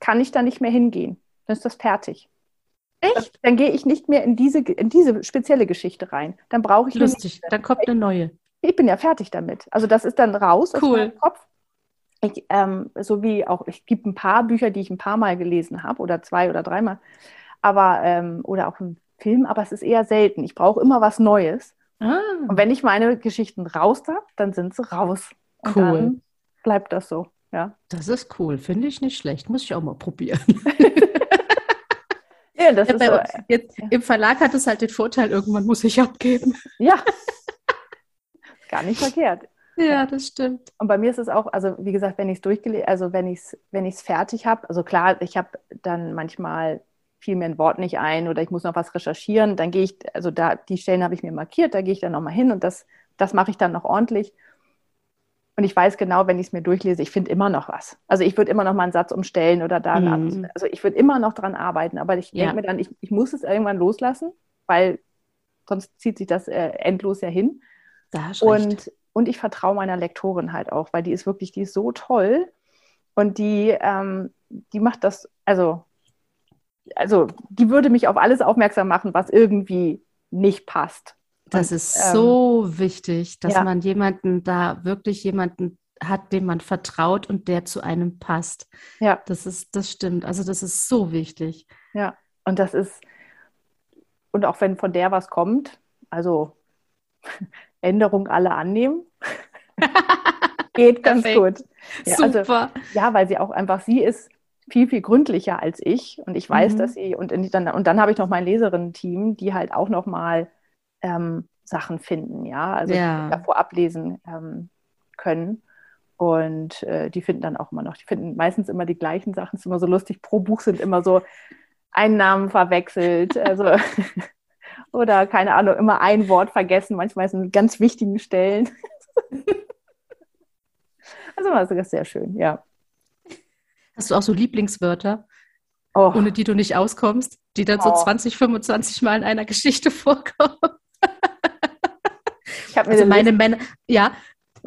kann ich da nicht mehr hingehen. Dann ist das fertig. Echt? Dann gehe ich nicht mehr in diese, in diese spezielle Geschichte rein. Dann brauche ich Lustig. Dann kommt eine neue. ich bin ja fertig damit. Also das ist dann raus aus Cool. meinem Kopf. Ich, ähm, so wie auch, es gibt ein paar Bücher, die ich ein paar Mal gelesen habe oder zwei oder dreimal, aber ähm, oder auch ein Film, aber es ist eher selten. Ich brauche immer was Neues. Ah, Und wenn ich meine Geschichten raus darf, dann sind sie raus. Und Cool. dann bleibt das so. Ja. das ist cool. Finde ich nicht schlecht. Muss ich auch mal probieren. Ja, das Ja, ist uns jetzt, Im Verlag hat es halt den Vorteil, irgendwann muss ich abgeben. ja. Gar nicht verkehrt. Ja, das stimmt. Und bei mir ist es auch, also wie gesagt, wenn ich es durchgelesen, also wenn ich es wenn ich's fertig habe, also klar, ich habe dann manchmal fiel mir ein Wort nicht ein oder ich muss noch was recherchieren, dann gehe ich, also da, die Stellen habe ich mir markiert, da gehe ich dann nochmal hin und das, das mache ich dann noch ordentlich. Und ich weiß genau, wenn ich es mir durchlese, ich finde immer noch was. Also ich würde immer noch mal einen Satz umstellen oder da, Mhm. also ich würde immer noch dran arbeiten, aber ich Ja. denke mir dann, ich, ich muss es irgendwann loslassen, weil sonst zieht sich das äh, endlos ja hin. Da du recht. Und, und ich vertraue meiner Lektorin halt auch, weil die ist wirklich, die ist so toll und die, ähm, die macht das, also, also die würde mich auf alles aufmerksam machen, was irgendwie nicht passt. Das Und, ist ähm, so wichtig, dass ja. man jemanden da wirklich jemanden hat, dem man vertraut und der zu einem passt. Ja. Das ist, das stimmt. Also das ist so wichtig. Ja, und das ist, und auch wenn von der was kommt, also Änderung alle annehmen, geht ganz Perfekt. gut. Ja, also, Super. ja, weil sie auch einfach, sie ist viel, viel gründlicher als ich und ich weiß, Mhm. dass sie, und, in- dann, und dann habe ich noch mein Leserinnen-Team, die halt auch noch mal ähm, Sachen finden, ja, also Ja. die davor ablesen ähm, können. Und äh, die finden dann auch immer noch, die finden meistens immer die gleichen Sachen, ist immer so lustig, pro Buch sind immer so Einnahmen verwechselt, also oder keine Ahnung, immer ein Wort vergessen, manchmal sind ganz wichtigen Stellen. also das ist sehr schön, ja. Hast du auch so Lieblingswörter, Oh, ohne die du nicht auskommst, die dann so Oh. 20, 25 Mal in einer Geschichte vorkommen? Ich habe mir Also eine meine Männer, ja,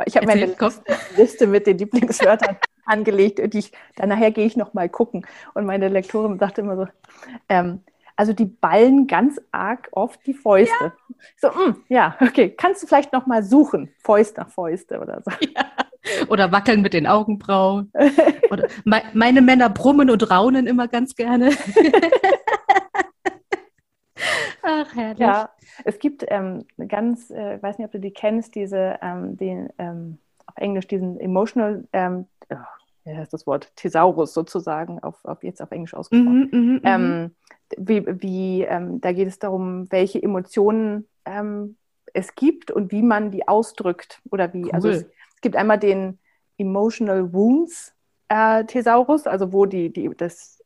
Ich habe komm. Liste, Liste mit den Lieblingswörtern angelegt und ich, dann nachher gehe ich noch mal gucken. Und meine Lektorin sagte immer so, ähm, also die ballen ganz arg oft die Fäuste. So, mm, ja, okay, kannst du vielleicht noch mal suchen, Fäust nach Fäuste oder so. oder wackeln mit den Augenbrauen. Oder me meine Männer brummen und raunen immer ganz gerne. Ach, herrlich. Ja, es gibt ähm, ganz, äh, ich weiß nicht, ob du die kennst, diese, ähm, den, ähm, auf Englisch diesen emotional, ähm, oh, wie heißt das Wort, Thesaurus sozusagen, auf, auf jetzt auf Englisch ausgesprochen. Mhm, mhm, mhm. Ähm, wie, wie ähm, da geht es darum, welche Emotionen es gibt und wie man die ausdrückt. Oder wie, also Cool. es, es gibt einmal den Emotional Wounds äh, Thesaurus, also wo die, die das,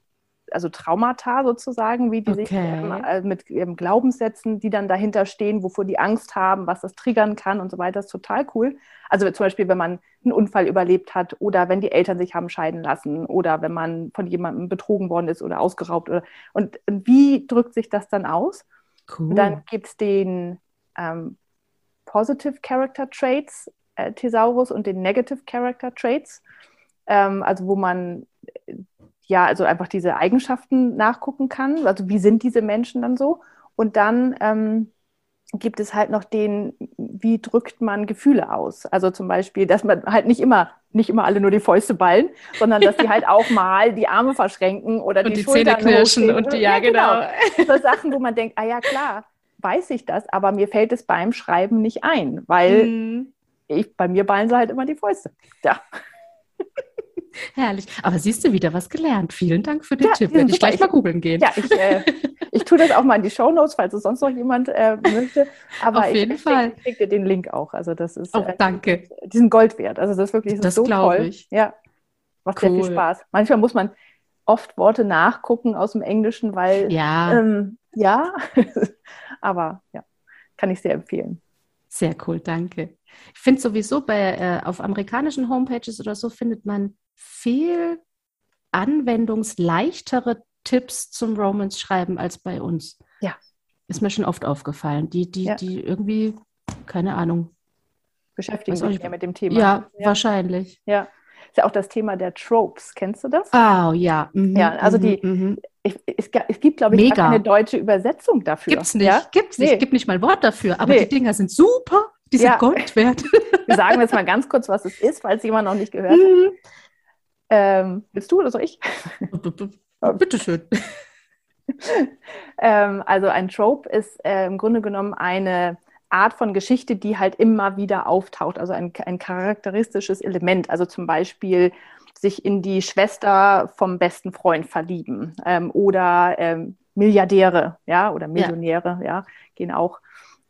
also Traumata sozusagen, wie die sich Okay. ähm, äh, mit ähm, Glaubenssätzen, die dann dahinter stehen, wovor die Angst haben, was das triggern kann und so weiter, ist total cool. Also zum Beispiel, wenn man einen Unfall überlebt hat oder wenn die Eltern sich haben scheiden lassen oder wenn man von jemandem betrogen worden ist oder ausgeraubt oder und, wie drückt sich das dann aus? cool. Und dann gibt es den ähm, Positive Character Traits äh, Thesaurus und den Negative Character Traits, ähm, also wo man ja also einfach diese Eigenschaften nachgucken kann. Also wie sind diese Menschen dann so? Und dann ähm, gibt es halt noch den, wie drückt man Gefühle aus? Also zum Beispiel, dass man halt nicht immer, nicht immer alle nur die Fäuste ballen, sondern dass die halt auch mal die Arme verschränken oder und die, die Zähne Schultern knirschen hochziehen. und die, ja, genau. So Sachen, wo man denkt, ah ja klar, weiß ich das, aber mir fällt es beim Schreiben nicht ein, weil Mhm. ich, bei mir ballen sie halt immer die Fäuste. Ja, Herrlich. Aber siehst du wieder was gelernt. Vielen Dank für den Ja, Tipp. Werde ich gleich mal googeln gehen. ja ich, äh, ich tue das auch mal in die Shownotes, falls es sonst noch jemand äh, möchte. Aber Auf jeden ich, Fall. Ich schicke dir den Link auch. Also das ist, Oh, äh, danke. die sind Gold wert. Also das ist wirklich das Das ist so toll. ich. Ja, macht sehr Cool. viel Spaß. Manchmal muss man oft Worte nachgucken aus dem Englischen, weil Ja, ähm, ja, aber ja, kann ich sehr empfehlen. sehr cool, danke. Ich finde sowieso bei äh, auf amerikanischen Homepages oder so findet man viel anwendungsleichtere Tipps zum Romance schreiben als bei uns. Ja. Ist mir schon oft aufgefallen. Die, die, Ja. die irgendwie, keine Ahnung. Beschäftigen sich nicht. ja mit dem Thema. Ja, ja. wahrscheinlich. ja. Ist ja auch das Thema der Tropes. Kennst du das? Oh ja. Mhm, Ja, also mhm, die- mhm. Ich, es, es gibt, glaube ich, Mega. keine deutsche Übersetzung dafür. Gibt's nicht, Ja? gibt's Nee. nicht, gibt nicht mal ein Wort dafür. Aber Nee. die Dinger sind super, die sind Ja. Gold wert. Wir sagen jetzt mal ganz kurz, was es ist, falls jemand noch nicht gehört hat. Mhm. Ähm, willst du oder soll ich? Bitteschön. Ähm, also ein Trope ist äh, im Grunde genommen eine Art von Geschichte, die halt immer wieder auftaucht, also ein, ein charakteristisches Element. Also zum Beispiel sich in die Schwester vom besten Freund verlieben ähm, oder ähm, Milliardäre, ja, oder Millionäre, ja, gehen auch.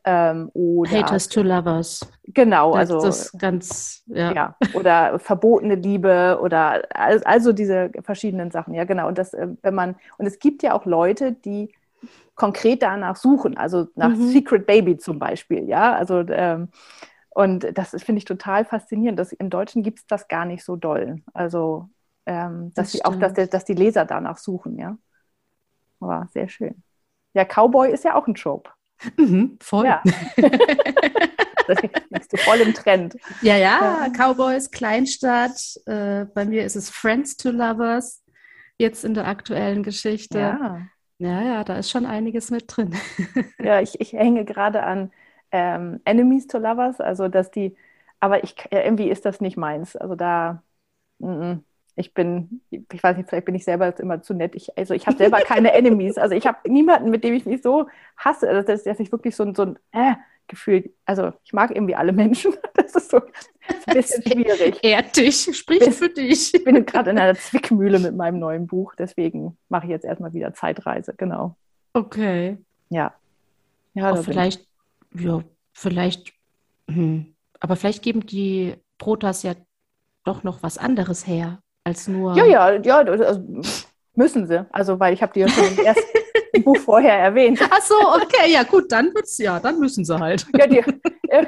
Ähm, oder Haters to Lovers. genau, Das, also das ganz, ja. ja, oder verbotene Liebe oder al- also diese verschiedenen Sachen, ja, genau. Und das, äh, wenn man, und es gibt ja auch Leute, die konkret danach suchen, also nach Mhm. Secret Baby zum Beispiel, ja, also ähm, und das finde ich total faszinierend. Das, Im Deutschen gibt es das gar nicht so doll. Also, ähm, dass, Das die auch, dass, der, dass die Leser danach suchen, ja. Aber sehr schön. Ja, Cowboy ist ja auch ein Trope. Mhm, voll. Ja. Das bist du voll im Trend. Ja, ja, Ja. Cowboys, Kleinstadt. Äh, bei mir ist es Friends to Lovers. Jetzt in der aktuellen Geschichte. Ja, Ja. ja, da ist schon einiges mit drin. Ja, ich, ich hänge gerade an ähm, Enemies to Lovers, also dass die, aber ich, ja, irgendwie ist das nicht meins. Also da, mm, mm. Ich bin, ich weiß nicht, vielleicht bin ich selber jetzt immer zu nett. Ich, also ich habe selber keine Enemies. Also ich habe niemanden, mit dem ich mich so hasse, also dass, dass ich wirklich so, ein- so ein äh, Gefühl, also ich mag irgendwie alle Menschen. Das ist so ein bisschen schwierig. Ehrt dich, sprich für dich. Ich bin gerade in einer Zwickmühle mit meinem neuen Buch, deswegen mache ich jetzt erstmal wieder Zeitreise, genau. Okay. Ja. Ja, vielleicht, ja, vielleicht, hm. aber vielleicht geben die Protas ja doch noch was anderes her, als nur. Ja, ja, ja, also müssen sie. Also, weil ich habe die ja schon im ersten Buch vorher erwähnt. Ach so, okay, ja gut, dann wird's, ja, dann müssen sie halt. Ja, die, äh,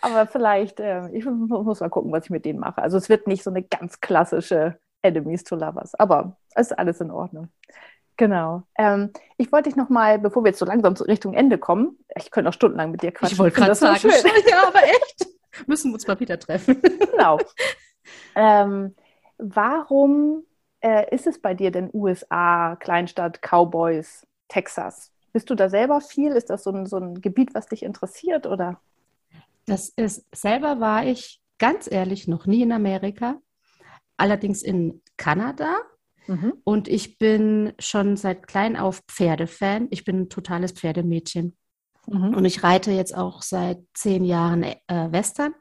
aber vielleicht, äh, ich mu- muss mal gucken, was ich mit denen mache. Also es wird nicht so eine ganz klassische Enemies to Lovers, aber es ist alles in Ordnung. Genau. Ähm, ich wollte dich noch mal, bevor wir jetzt so langsam Richtung Ende kommen, ich könnte noch stundenlang mit dir quatschen. Ich wollte gerade sagen, schön. ja, aber echt. Müssen wir uns mal wieder treffen. Genau. ähm, warum äh, ist es bei dir denn USA, Kleinstadt, Cowboys, Texas? Bist du da selber viel? Ist das so ein, so ein Gebiet, was dich interessiert? Oder? Das ist, selber war ich ganz ehrlich noch nie in Amerika, allerdings in Kanada. Mhm. Und ich bin schon seit klein auf Pferdefan. Ich bin ein totales Pferdemädchen. Mhm. Und ich reite jetzt auch seit zehn Jahren äh, Western.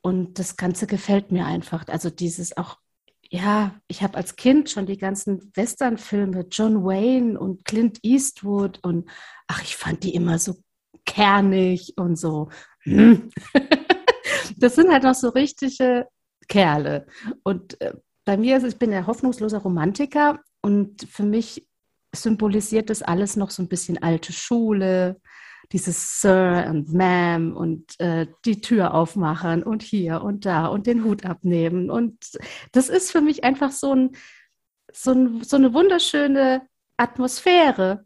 Und das Ganze gefällt mir einfach. Also dieses auch, ja, ich habe als Kind schon die ganzen Western-Filme, John Wayne und Clint Eastwood und ach, ich fand die immer so kernig und so. hm. Das sind halt noch so richtige Kerle. Und äh, bei mir ist ich bin ja hoffnungsloser Romantiker und für mich symbolisiert das alles noch so ein bisschen alte Schule, dieses Sir und Ma'am und äh, die Tür aufmachen und hier und da und den Hut abnehmen. Und das ist für mich einfach so, ein, so, ein, so eine wunderschöne Atmosphäre,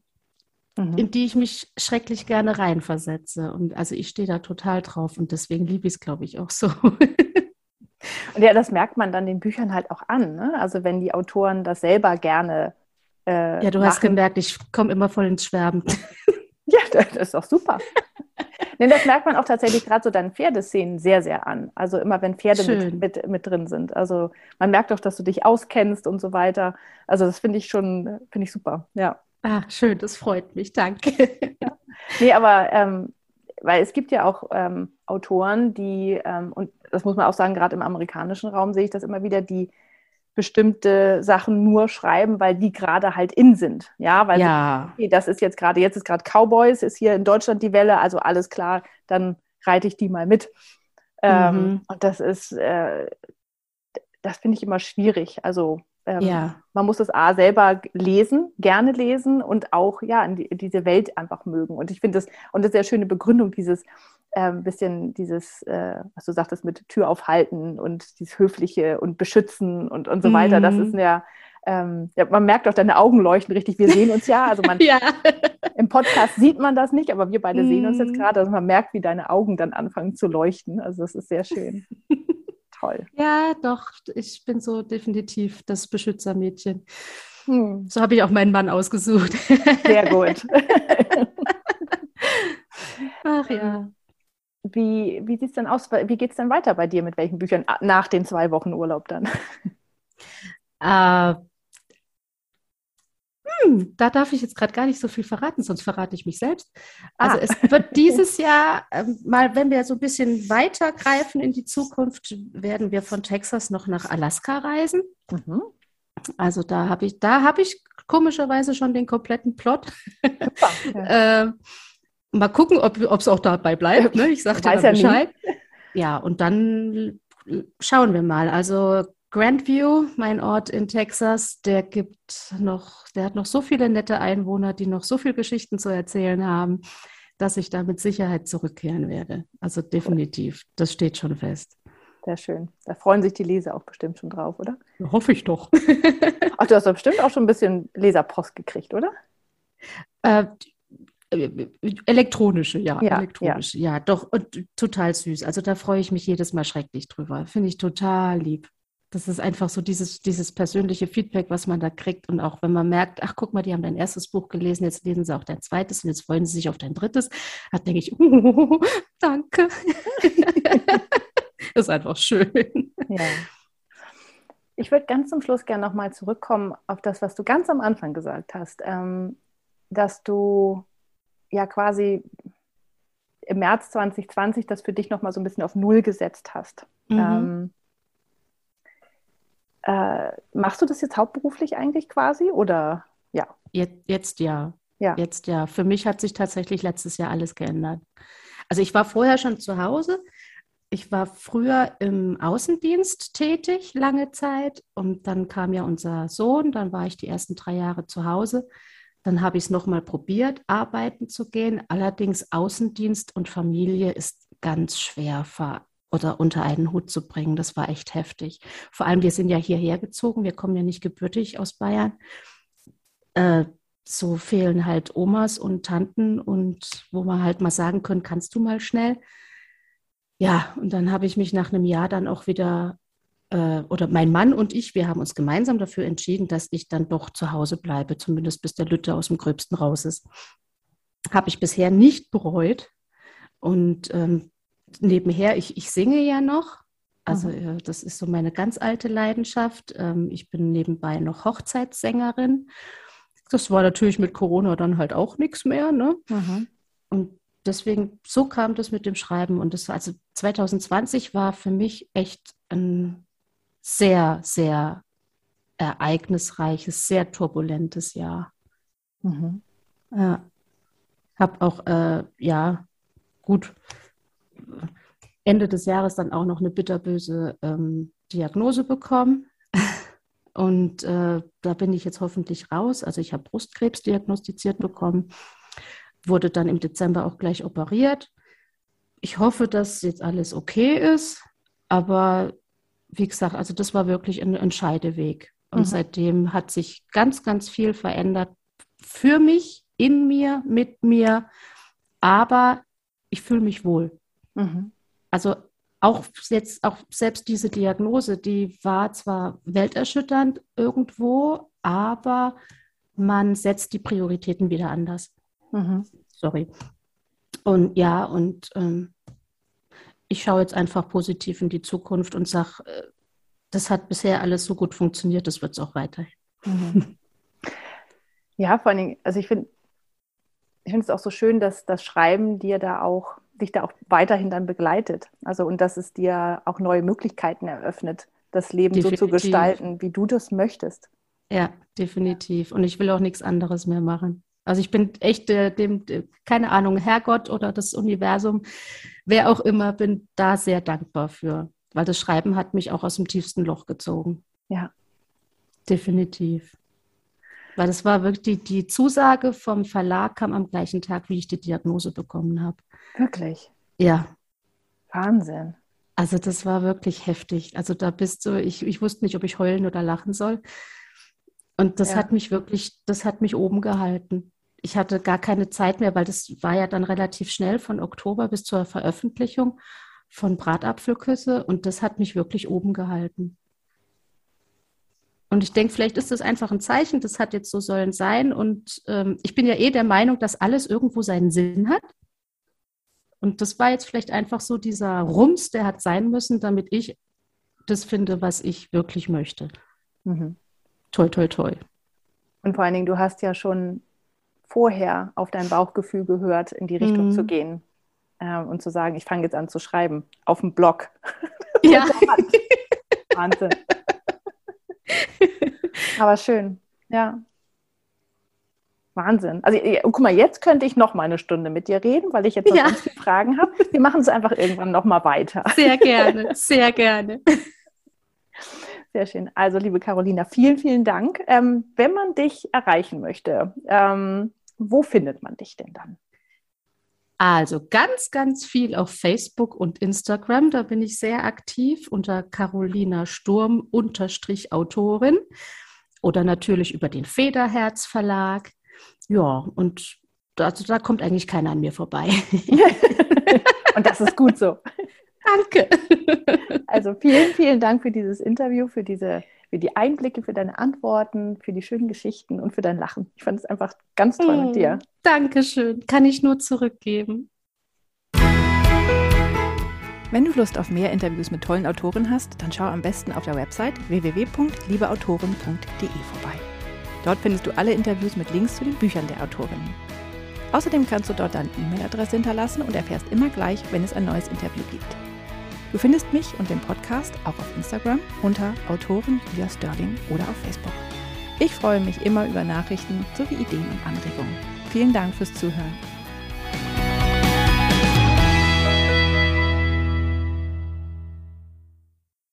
Mhm. in die ich mich schrecklich gerne reinversetze. Und also ich stehe da total drauf und deswegen liebe ich es, glaube ich, auch so. Und ja, das merkt man dann den Büchern halt auch an. Ne? Also wenn die Autoren das selber gerne äh, ja, du hast machen. gemerkt, ich komme immer voll ins Schwärmen. Ja, das ist doch super. nee, das merkt man auch tatsächlich gerade so deinen Pferdeszenen sehr, sehr an. Also immer, wenn Pferde mit, mit, mit, drin sind. Also man merkt auch, dass du dich auskennst und so weiter. Also das finde ich schon, finde ich super, ja. Ah, schön, das freut mich, danke. Ja. Nee, aber ähm, weil es gibt ja auch ähm, Autoren, die, ähm, und das muss man auch sagen, gerade im amerikanischen Raum sehe ich das immer wieder, die bestimmte Sachen nur schreiben, weil die gerade halt in sind. Ja, weil ja. okay, das ist jetzt gerade, jetzt ist gerade Cowboys, ist hier in Deutschland die Welle, also alles klar, dann reite ich die mal mit. Ähm, mhm. Und das ist, äh, das finde ich immer schwierig. Also ähm, ja. man muss das A selber lesen, gerne lesen und auch ja in, die, in diese Welt einfach mögen. Und ich finde das, und das ist eine sehr schöne Begründung, dieses ähm, bisschen dieses, äh, was du sagtest, mit Tür aufhalten und dieses Höfliche und Beschützen und, und so weiter. Das ist mhm. ja, ähm, ja, man merkt auch, deine Augen leuchten richtig. Wir sehen uns ja. Also man, ja. im Podcast sieht man das nicht, aber wir beide mm. sehen uns jetzt mhm. gerade. Also man merkt, wie deine Augen dann anfangen zu leuchten. Also das ist sehr schön. Toll. Ja, doch. Ich bin so definitiv das Beschützermädchen. Hm. So habe ich auch meinen Mann ausgesucht. Sehr gut. Ach ja. Wie, wie sieht es denn aus? Wie geht es denn weiter bei dir mit welchen Büchern nach den zwei Wochen Urlaub dann? Äh, hm, da darf ich jetzt gerade gar nicht so viel verraten, sonst verrate ich mich selbst. Also ah. es wird dieses Jahr äh, mal, wenn wir so ein bisschen weitergreifen in die Zukunft, werden wir von Texas noch nach Alaska reisen. Mhm. Also da habe ich, da habe ich komischerweise schon den kompletten Plot. Super, äh, mal gucken, ob es auch dabei bleibt. Ne? Ich sage dir Bescheid. Ja, ja, und dann schauen wir mal. Also Grandview, mein Ort in Texas, der gibt noch, der hat noch so viele nette Einwohner, die noch so viele Geschichten zu erzählen haben, dass ich da mit Sicherheit zurückkehren werde. Also definitiv, das steht schon fest. Sehr schön. Da freuen sich die Leser auch bestimmt schon drauf, oder? Ja, hoffe ich doch. Ach, du hast doch bestimmt auch schon ein bisschen Leserpost gekriegt, oder? Äh, Elektronische, ja, ja elektronische, ja. ja, doch, und total süß. Also da freue ich mich jedes Mal schrecklich drüber. Finde ich total lieb. Das ist einfach so dieses, dieses persönliche Feedback, was man da kriegt. Und auch wenn man merkt, ach guck mal, die haben dein erstes Buch gelesen, jetzt lesen sie auch dein zweites und jetzt freuen sie sich auf dein drittes, da denke ich, oh, danke. das ist einfach schön. Ja. Ich würde ganz zum Schluss gerne nochmal zurückkommen auf das, was du ganz am Anfang gesagt hast, ähm, dass du ja quasi im März 2020 das für dich nochmal so ein bisschen auf Null gesetzt hast. Mhm. Ähm, äh, machst du das jetzt hauptberuflich eigentlich quasi oder ja? Jetzt, jetzt ja. ja. Jetzt ja. Für mich hat sich tatsächlich letztes Jahr alles geändert. Also ich war vorher schon zu Hause. Ich war früher im Außendienst tätig, lange Zeit. Und dann kam ja unser Sohn. Dann war ich die ersten drei Jahre zu Hause. Dann habe ich es nochmal probiert, arbeiten zu gehen. Allerdings Außendienst und Familie ist ganz schwer ver oder unter einen Hut zu bringen. Das war echt heftig. Vor allem, wir sind ja hierher gezogen. Wir kommen ja nicht gebürtig aus Bayern. Äh, so fehlen halt Omas und Tanten und wo man halt mal sagen können, kannst du mal schnell. Ja, und dann habe ich mich nach einem Jahr dann auch wieder äh, oder mein Mann und ich, wir haben uns gemeinsam dafür entschieden, dass ich dann doch zu Hause bleibe, zumindest bis der Lütte aus dem Gröbsten raus ist. Habe ich bisher nicht bereut. Und ähm, nebenher, ich, ich singe ja noch. Also mhm. das ist so meine ganz alte Leidenschaft. Ähm, ich bin nebenbei noch Hochzeitssängerin. Das war natürlich mit Corona dann halt auch nichts mehr. Ne? Mhm. Und deswegen, so kam das mit dem Schreiben. Und das war also 2020 war für mich echt ein sehr, sehr ereignisreiches, sehr turbulentes Jahr. Mhm. Ja. Habe auch, äh, ja, gut, Ende des Jahres dann auch noch eine bitterböse ähm, Diagnose bekommen. Und äh, da bin ich jetzt hoffentlich raus. Also ich habe Brustkrebs diagnostiziert bekommen, wurde dann im Dezember auch gleich operiert. Ich hoffe, dass jetzt alles okay ist, aber wie gesagt, also das war wirklich ein Entscheideweg. Und mhm. seitdem hat sich ganz, ganz viel verändert für mich, in mir, mit mir. Aber ich fühle mich wohl. Mhm. Also auch jetzt, auch selbst diese Diagnose, die war zwar welterschütternd irgendwo, aber man setzt die Prioritäten wieder anders. Mhm. Sorry. Und ja, und ähm, ich schaue jetzt einfach positiv in die Zukunft und sage, äh, das hat bisher alles so gut funktioniert, das wird es auch weiterhin. Mhm. Ja, vor allen Dingen, also ich finde ich finde es auch so schön, dass das Schreiben dir da auch, dich da auch weiterhin dann begleitet. Also und dass es dir auch neue Möglichkeiten eröffnet, das Leben definitiv. so zu gestalten, wie du das möchtest. Ja, definitiv. Und ich will auch nichts anderes mehr machen. Also ich bin echt äh, dem, keine Ahnung, Herrgott oder das Universum, wer auch immer, bin da sehr dankbar für. Weil das Schreiben hat mich auch aus dem tiefsten Loch gezogen. Ja. Definitiv. Weil das war wirklich, die, die Zusage vom Verlag kam am gleichen Tag, wie ich die Diagnose bekommen habe. Wirklich? Ja. Wahnsinn. Also das war wirklich heftig. Also da bist du, ich, ich wusste nicht, ob ich heulen oder lachen soll. Und das ja. hat mich wirklich, das hat mich oben gehalten. Ich hatte gar keine Zeit mehr, weil das war ja dann relativ schnell von Oktober bis zur Veröffentlichung von Bratapfelküsse und das hat mich wirklich oben gehalten. Und ich denke, vielleicht ist das einfach ein Zeichen, das hat jetzt so sollen sein. Und ähm, ich bin ja eh der Meinung, dass alles irgendwo seinen Sinn hat. Und das war jetzt vielleicht einfach so dieser Rums, der hat sein müssen, damit ich das finde, was ich wirklich möchte. Mhm. Toi, toi, toi. Und vor allen Dingen, du hast ja schon vorher auf dein Bauchgefühl gehört, in die Richtung mhm. zu gehen äh, und zu sagen, ich fange jetzt an zu schreiben auf dem Blog. Ja. Wahnsinn. Aber schön, ja. Wahnsinn. Also guck mal, jetzt könnte ich noch mal eine Stunde mit dir reden, weil ich jetzt noch ja. ganz viele Fragen habe. Wir machen es einfach irgendwann noch mal weiter. Sehr gerne, sehr gerne. Sehr schön. Also, liebe Carolina, vielen, vielen Dank. Ähm, wenn man dich erreichen möchte, ähm, wo findet man dich denn dann? Also ganz, ganz viel auf Facebook und Instagram. Da bin ich sehr aktiv unter Carolina Sturm unterstrich Autorin oder natürlich über den Federherz Verlag. Ja, und also da kommt eigentlich keiner an mir vorbei. und das ist gut so. Danke. Also vielen, vielen Dank für dieses Interview, für diese für die Einblicke, für deine Antworten, für die schönen Geschichten und für dein Lachen. Ich fand es einfach ganz toll mm, mit dir. Dankeschön. Kann ich nur zurückgeben. Wenn du Lust auf mehr Interviews mit tollen Autoren hast, dann schau am besten auf der Website www.liebeautoren.de vorbei. Dort findest du alle Interviews mit Links zu den Büchern der Autorinnen. Außerdem kannst du dort deine E-Mail-Adresse hinterlassen und erfährst immer gleich, wenn es ein neues Interview gibt. Du findest mich und den Podcast auch auf Instagram unter Autorin Julia Sterling oder auf Facebook. Ich freue mich immer über Nachrichten sowie Ideen und Anregungen. Vielen Dank fürs Zuhören.